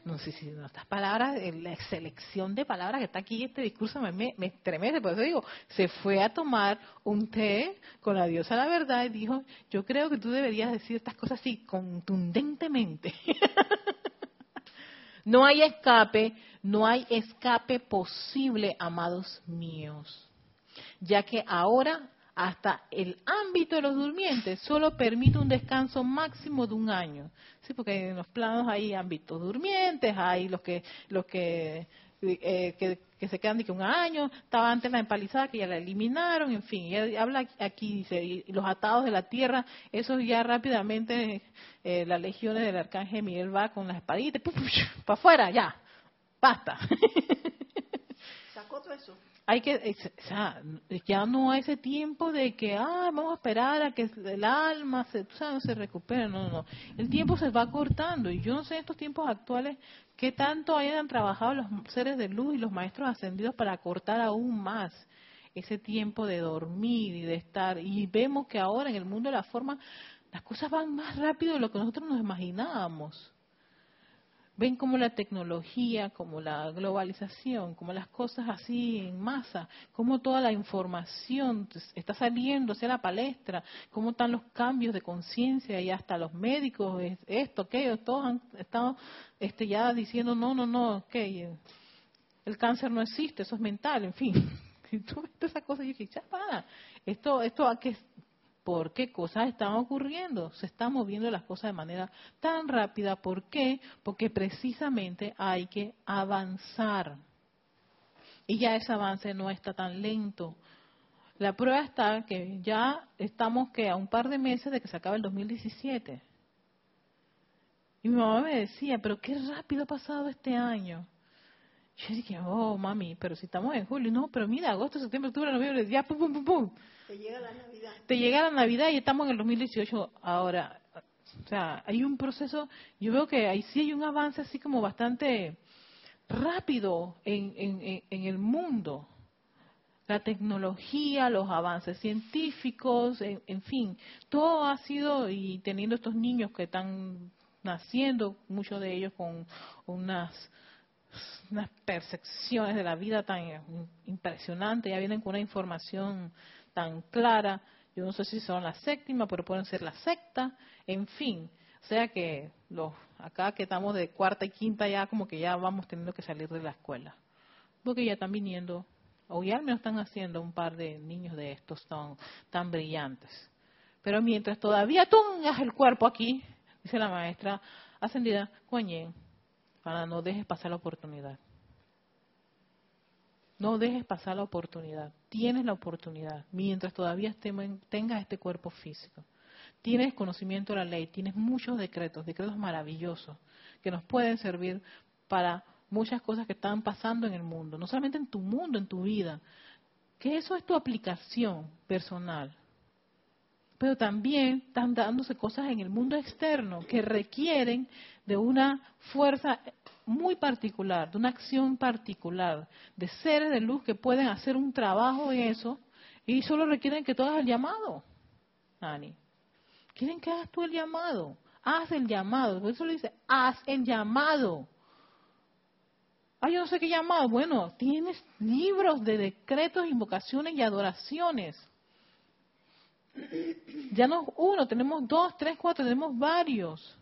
S1: No sé si no, estas palabras, la selección de palabras que está aquí, este discurso me, me, me estremece. Por eso digo, se fue a tomar un té con la diosa la verdad y dijo, yo creo que tú deberías decir estas cosas así contundentemente. <laughs> No hay escape, no hay escape posible, amados míos, ya que ahora hasta el ámbito de los durmientes solo permite un descanso máximo de un año. Sí, porque en los planos hay ámbitos durmientes, hay los que los que eh, que, se quedan de que un año, estaba antes la empalizada que ya la eliminaron, en fin, ella habla aquí, dice, y los atados de la tierra, eso ya rápidamente eh, las legiones del arcángel Miguel va con las espaditas, para afuera, ya, basta. <laughs>
S3: ¿Sacó todo eso?
S1: Hay que, o sea, ya no hay ese tiempo de que, ah, vamos a esperar a que el alma se, sabes, se recupere. No, no. El tiempo se va cortando y yo no sé en estos tiempos actuales qué tanto hayan trabajado los seres de luz y los maestros ascendidos para cortar aún más ese tiempo de dormir y de estar. Y vemos que ahora en el mundo de la forma las cosas van más rápido de lo que nosotros nos imaginábamos ven como la tecnología, como la globalización, como las cosas así en masa, como toda la información está saliendo hacia la palestra, cómo están los cambios de conciencia y hasta los médicos, es- esto, aquello, todos han estado este, ya diciendo no, no, no, que el cáncer no existe, eso es mental, en fin. <laughs> Y tú ves todas esas cosas y yo dije, ya para, esto, esto a qué, ¿por qué cosas están ocurriendo? Se están moviendo las cosas de manera tan rápida. ¿Por qué? Porque precisamente hay que avanzar. Y ya ese avance no está tan lento. La prueba está que ya estamos que a un par de meses de que se acabe el 2017. Y mi mamá me decía, pero qué rápido ha pasado este año. Yo dije, oh, mami, pero si estamos en julio, no, pero mira, agosto, septiembre, octubre, noviembre, ya, pum, pum, pum, pum.
S3: Te llega la Navidad.
S1: Y estamos en el 2018 ahora. O sea, hay un proceso, yo veo que ahí sí hay un avance así como bastante rápido en, en, en el mundo. La tecnología, los avances científicos, en, en fin, todo ha sido, y teniendo estos niños que están naciendo, muchos de ellos con unas unas percepciones de la vida tan impresionantes, ya vienen con una información tan clara. Yo no sé si son la séptima, pero pueden ser la sexta, en fin. O sea que los acá que estamos de cuarta y quinta ya como que ya vamos teniendo que salir de la escuela. Porque ya están viniendo, o ya al menos están haciendo un par de niños de estos tan, tan brillantes. Pero mientras todavía tengas el cuerpo aquí, dice la maestra ascendida, Coñén, para no dejes pasar la oportunidad. No dejes pasar la oportunidad. Tienes la oportunidad mientras todavía tengas este cuerpo físico. Tienes conocimiento de la ley, tienes muchos decretos, decretos maravillosos que nos pueden servir para muchas cosas que están pasando en el mundo, no solamente en tu mundo, en tu vida. Que eso es tu aplicación personal. Pero también están dándose cosas en el mundo externo que requieren de una fuerza muy particular, de una acción particular, de seres de luz que pueden hacer un trabajo en eso y solo requieren que tú hagas el llamado, Ani. Quieren que hagas tú el llamado. Haz el llamado. Por eso le dice, haz el llamado. Ah, yo no sé qué llamado. Bueno, tienes libros de decretos, invocaciones y adoraciones. Ya no uno, tenemos dos, tres, cuatro, tenemos varios.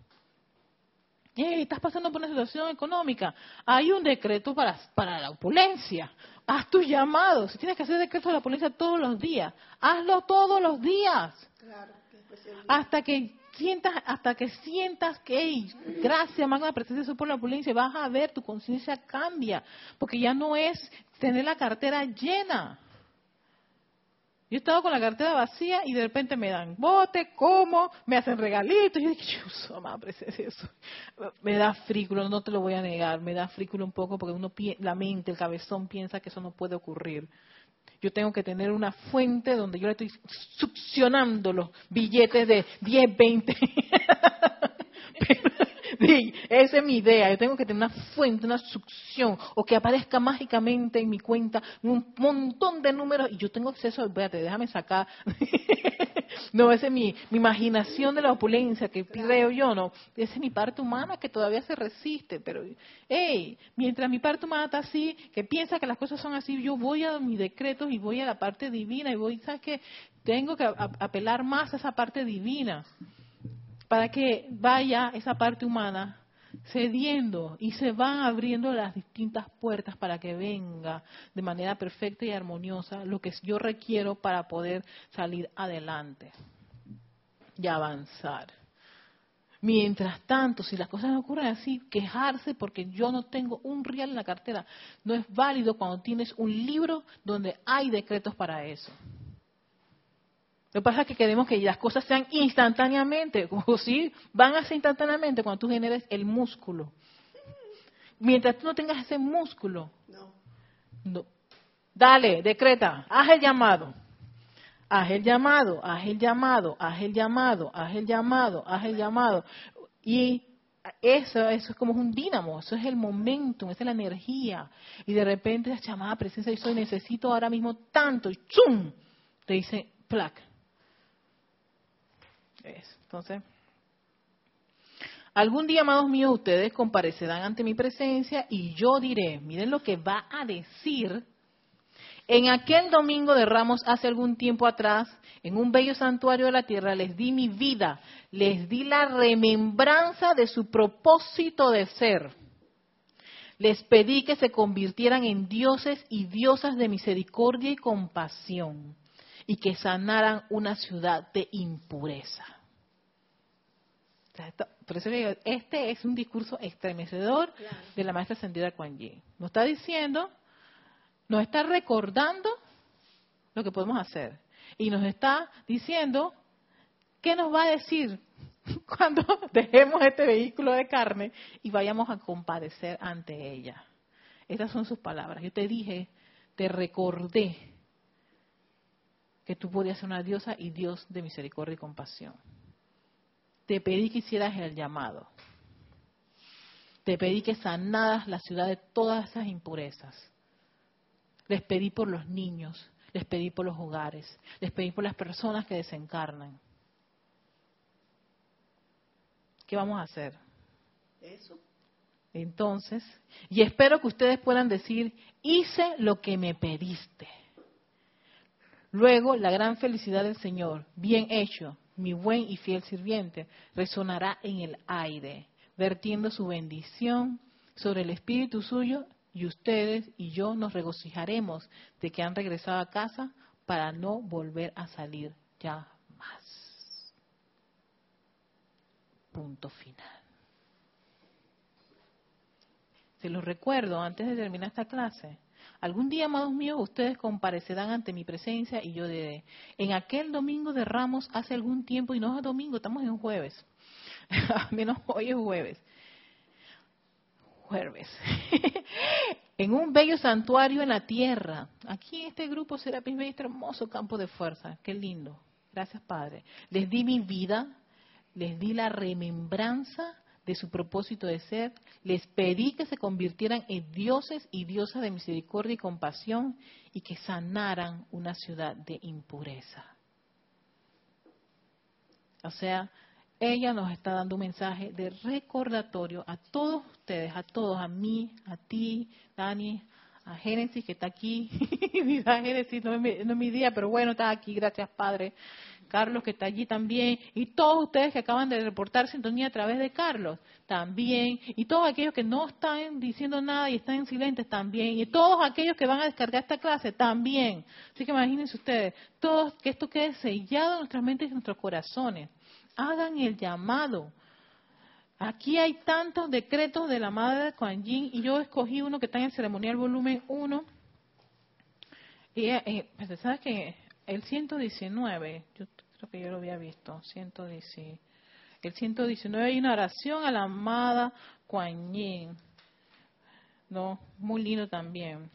S1: Estás pasando por una situación económica. Hay un decreto para, para la opulencia. Haz tus llamados. Si tienes que hacer decretos de la opulencia todos los días, hazlo todos los días.
S3: Claro
S1: hasta que sientas hasta que sientas que hey, gracias magna presencia por la opulencia vas a ver tu conciencia cambia porque ya no es tener la cartera llena yo he estado con la cartera vacía y de repente me dan bote, como, me hacen regalitos. Yo dije, yo más presencia eso. Me da frículo, no te lo voy a negar, me da frículo un poco porque uno la mente, el cabezón piensa que eso no puede ocurrir. Yo tengo que tener una fuente donde yo le estoy succionando los billetes de 10, 20. <laughs> <laughs> esa es mi idea. Yo tengo que tener una fuente, una succión, o que aparezca mágicamente en mi cuenta un montón de números y yo tengo acceso. Espérate, déjame sacar. <laughs> no, esa es mi, imaginación de la opulencia que creo yo, no. Esa es mi parte humana que todavía se resiste. Pero, hey, mientras mi parte humana está así, que piensa que las cosas son así, yo voy a mis decretos y voy a la parte divina y voy, ¿sabes qué? Tengo que apelar más a esa parte divina para que vaya esa parte humana cediendo y se van abriendo las distintas puertas para que venga de manera perfecta y armoniosa lo que yo requiero para poder salir adelante y avanzar. Mientras tanto, si las cosas no ocurren así, quejarse porque yo no tengo un real en la cartera no es válido cuando tienes un libro donde hay decretos para eso. Lo que pasa es que queremos que las cosas sean instantáneamente, <laughs> como si van a ser instantáneamente cuando tú generes el músculo. Mientras tú no tengas ese músculo, no. Dale, decreta, haz el llamado. Haz el llamado, haz el llamado, haz el llamado, haz el llamado, haz el llamado. Y eso, eso es como un dínamo, eso es el momentum, esa es la energía. Y de repente esa llamada presencia, yo soy, necesito ahora mismo tanto, y ¡chum! Te dice, entonces, algún día, amados míos, ustedes comparecerán ante mi presencia y yo diré, miren lo que va a decir. En aquel domingo de Ramos, hace algún tiempo atrás, en un bello santuario de la tierra, les di mi vida, les di la remembranza de su propósito de ser. les pedí que se convirtieran en dioses y diosas de misericordia y compasión y que sanaran una ciudad de impureza. Por eso digo, este es un discurso estremecedor de la maestra ascendida Kuan Yin. Nos está diciendo, nos está recordando lo que podemos hacer y nos está diciendo qué nos va a decir <laughs> cuando <laughs> dejemos este vehículo de carne y vayamos a compadecer ante ella. Estas son sus palabras. Yo te dije, te recordé que tú podías ser una diosa y Dios de misericordia y compasión. Te pedí que hicieras el llamado. Te pedí que sanaras la ciudad de todas esas impurezas. Les pedí por los niños, les pedí por los hogares, les pedí por las personas que desencarnan. ¿Qué vamos a hacer?
S3: Eso.
S1: Entonces, y espero que ustedes puedan decir, hice lo que me pediste. Luego, la gran felicidad del Señor, bien hecho, mi buen y fiel sirviente, resonará en el aire, vertiendo su bendición sobre el espíritu suyo y ustedes y yo nos regocijaremos de que han regresado a casa para no volver a salir ya punto final. Se los recuerdo antes de terminar esta clase. Algún día, amados míos, ustedes comparecerán ante mi presencia y yo diré, en aquel domingo de Ramos hace algún tiempo, y no es domingo, estamos en jueves, <laughs> menos hoy es jueves, jueves, <laughs> en un bello santuario en la tierra. Aquí este grupo será este hermoso campo de fuerza, qué lindo. Gracias, Padre. Les di mi vida, les di la remembranza de su propósito de ser, les pedí que se convirtieran en dioses y diosas de misericordia y compasión y que sanaran una ciudad de impureza. O sea, ella nos está dando un mensaje de recordatorio a todos ustedes, a todos, a mí, a ti, Dani, a Génesis que está aquí. <laughs> Génesis no es, mi, día, pero bueno, está aquí, gracias Padre. Carlos que está allí también, y todos ustedes que acaban de reportar sintonía a través de Carlos también, y todos aquellos que no están diciendo nada y están en silencio también, y todos aquellos que van a descargar esta clase también. Así que imagínense ustedes, todos, que esto quede sellado en nuestras mentes y en nuestros corazones. Hagan el llamado. Aquí hay tantos decretos de la Madre de Kuan Yin y yo escogí uno que está en el ceremonial volumen 1. Y eh, pues, sabes que el 119, yo creo que yo lo había visto, 119. El 119 hay una oración a la amada Kuan Yin. ¿No? Muy lindo también.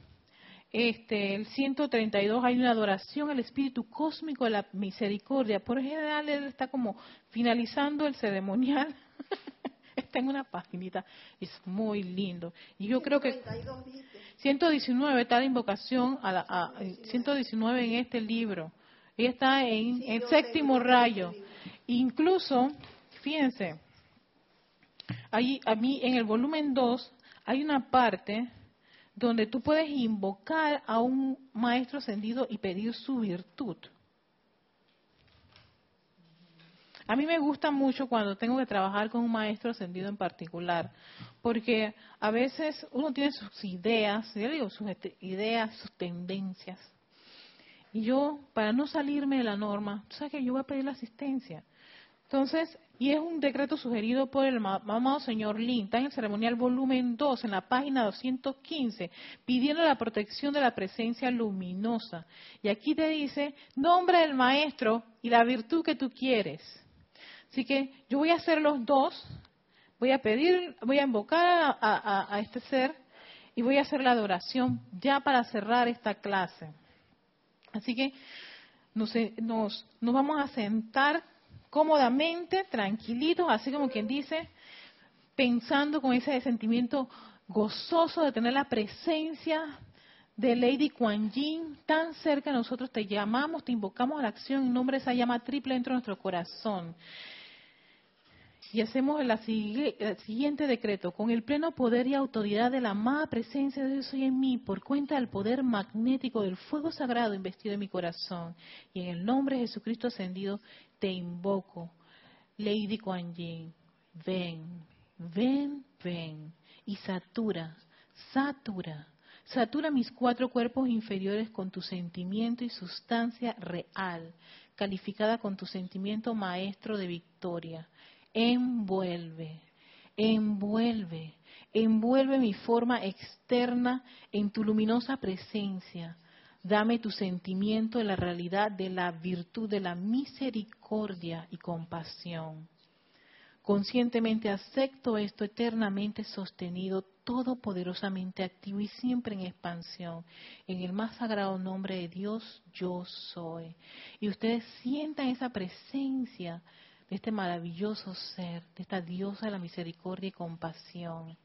S1: Este, el 132 hay una adoración al espíritu cósmico de la misericordia. Por general él está como finalizando el ceremonial. <laughs> en una paginita, es muy lindo. Y yo creo que 119 está la invocación a, la, 119 en este libro. Y está en el séptimo rayo. Incluso, fíjense, ahí a mí en el volumen 2 hay una parte donde tú puedes invocar a un maestro ascendido y pedir su virtud. A mí me gusta mucho cuando tengo que trabajar con un maestro ascendido en particular, porque a veces uno tiene sus ideas, yo digo sus este, ideas, sus tendencias. Y yo, para no salirme de la norma, tú sabes que yo voy a pedir la asistencia. Entonces, y es un decreto sugerido por el amado señor Lin, está en el ceremonial volumen 2, en la página 215, pidiendo la protección de la presencia luminosa. Y aquí te dice, nombre del maestro y la virtud que tú quieres. Así que yo voy a hacer los dos, voy a pedir, voy a invocar a, este ser y voy a hacer la adoración ya para cerrar esta clase. Así que nos, nos, nos vamos a sentar cómodamente, tranquilitos, así como quien dice, pensando con ese sentimiento gozoso de tener la presencia de Lady Kuan Yin tan cerca de nosotros, te llamamos, te invocamos a la acción en nombre de esa llama triple dentro de nuestro corazón. Y hacemos el siguiente decreto, con el pleno poder y autoridad de la amada presencia de Dios hoy en mí, por cuenta del poder magnético del fuego sagrado investido en mi corazón, y en el nombre de Jesucristo ascendido, te invoco, Lady Kuan Yin, ven, ven, ven, y satura, satura, satura mis cuatro cuerpos inferiores con tu sentimiento y sustancia real, calificada con tu sentimiento maestro de victoria. Envuelve, envuelve, envuelve mi forma externa en tu luminosa presencia. Dame tu sentimiento de la realidad de la virtud de la misericordia y compasión. Conscientemente acepto esto eternamente sostenido, todopoderosamente activo y siempre en expansión. En el más sagrado nombre de Dios, yo soy. Y ustedes sientan esa presencia de este maravilloso ser, de esta diosa de la misericordia y compasión,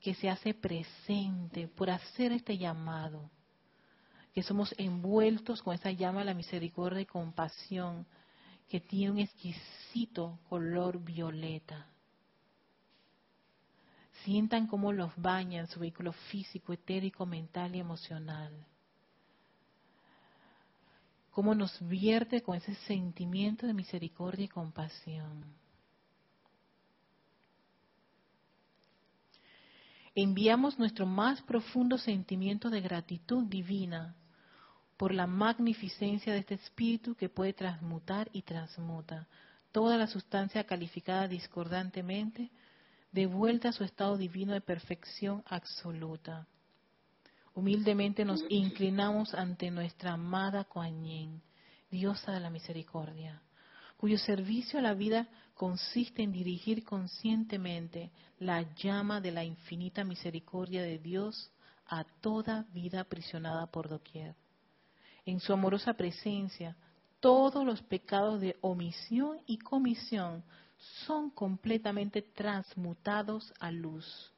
S1: que se hace presente por hacer este llamado, que somos envueltos con esa llama de la misericordia y compasión que tiene un exquisito color violeta. Sientan cómo los bañan su vehículo físico, etérico, mental y emocional. Cómo nos vierte con ese sentimiento de misericordia y compasión. Enviamos nuestro más profundo sentimiento de gratitud divina por la magnificencia de este espíritu que puede transmutar y transmuta toda la sustancia calificada discordantemente de vuelta a su estado divino de perfección absoluta. Humildemente nos inclinamos ante nuestra amada Kuan diosa de la misericordia, cuyo servicio a la vida consiste en dirigir conscientemente la llama de la infinita misericordia de Dios a toda vida aprisionada por doquier en su amorosa presencia, todos los pecados de omisión y comisión son completamente transmutados a luz.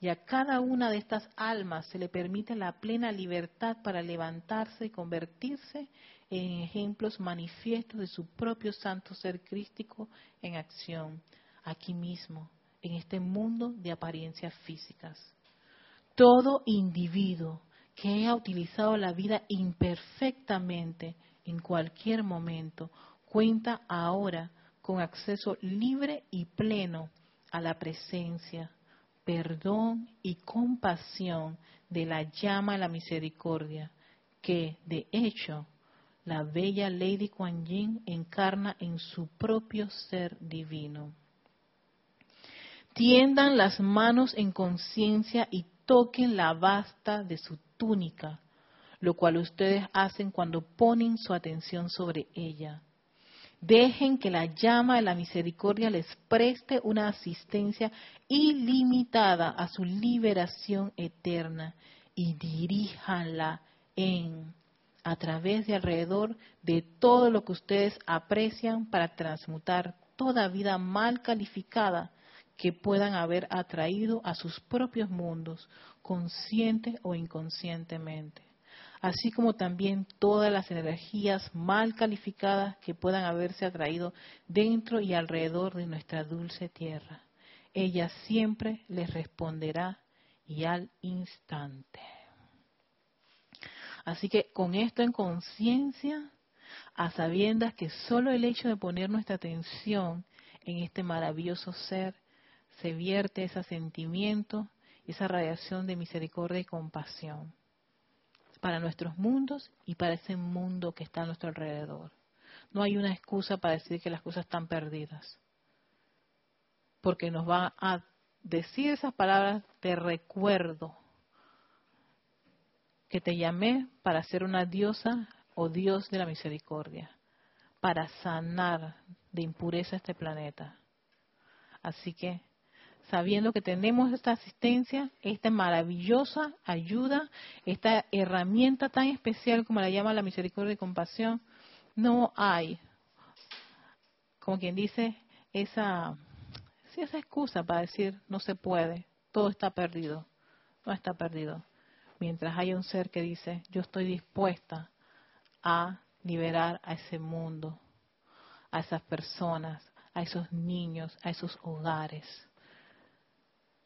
S1: Y a cada una de estas almas se le permite la plena libertad para levantarse y convertirse en ejemplos manifiestos de su propio santo ser crístico en acción, aquí mismo, en este mundo de apariencias físicas. Todo individuo que haya utilizado la vida imperfectamente en cualquier momento, cuenta ahora con acceso libre y pleno a la presencia, perdón y compasión de la llama de la misericordia, que, de hecho, la bella Lady Kuan Yin encarna en su propio ser divino. Tiendan las manos en conciencia y toquen la basta de su túnica, lo cual ustedes hacen cuando ponen su atención sobre ella. Dejen que la llama de la misericordia les preste una asistencia ilimitada a su liberación eterna y diríjanla en, a través de alrededor de todo lo que ustedes aprecian para transmutar toda vida mal calificada que puedan haber atraído a sus propios mundos, consciente o inconscientemente, así como también todas las energías mal calificadas que puedan haberse atraído dentro y alrededor de nuestra dulce tierra. Ella siempre les responderá y al instante. Así que con esto en conciencia, a sabiendas que solo el hecho de poner nuestra atención en este maravilloso ser se vierte ese sentimiento, esa radiación de misericordia y compasión para nuestros mundos y para ese mundo que está a nuestro alrededor. No hay una excusa para decir que las cosas están perdidas, porque nos va a decir esas palabras de recuerdo, que te llamé para ser una diosa o Dios de la misericordia, para sanar de impureza este planeta. Así que sabiendo que tenemos esta asistencia, esta maravillosa ayuda, esta herramienta tan especial como la llama la misericordia y compasión, no hay, como quien dice, esa, esa excusa para decir no se puede, todo está perdido, no está perdido. Mientras haya un ser que dice yo estoy dispuesta a liberar a ese mundo, a esas personas, a esos niños, a esos hogares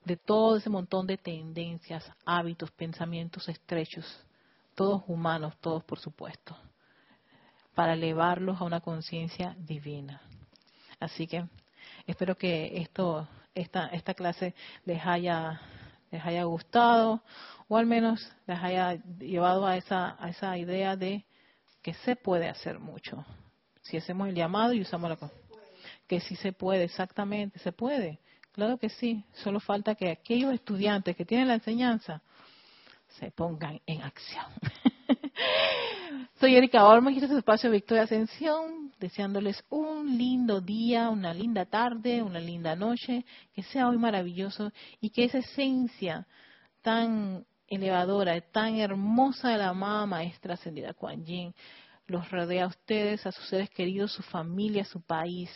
S1: de todo ese montón de tendencias, hábitos, pensamientos estrechos, todos humanos, todos por supuesto, para elevarlos a una conciencia divina. Así que espero que esto esta, esta clase les haya, les haya gustado o al menos les haya llevado a esa, a esa idea de que se puede hacer mucho. Si hacemos el llamado y usamos la que sí se puede, exactamente, se puede. Claro que sí, solo falta que aquellos estudiantes que tienen la enseñanza se pongan en acción. <laughs> Soy Erika Olmo y este es espacio Victoria Ascensión, deseándoles un lindo día, una linda tarde, una linda noche, que sea hoy maravilloso y que esa esencia tan elevadora, tan hermosa de la amada maestra ascendida Kuan Yin los rodea a ustedes, a sus seres queridos, su familia, su país,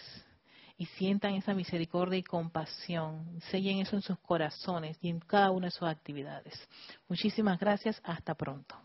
S1: y sientan esa misericordia y compasión. Sellen eso en sus corazones y en cada una de sus actividades. Muchísimas gracias. Hasta pronto.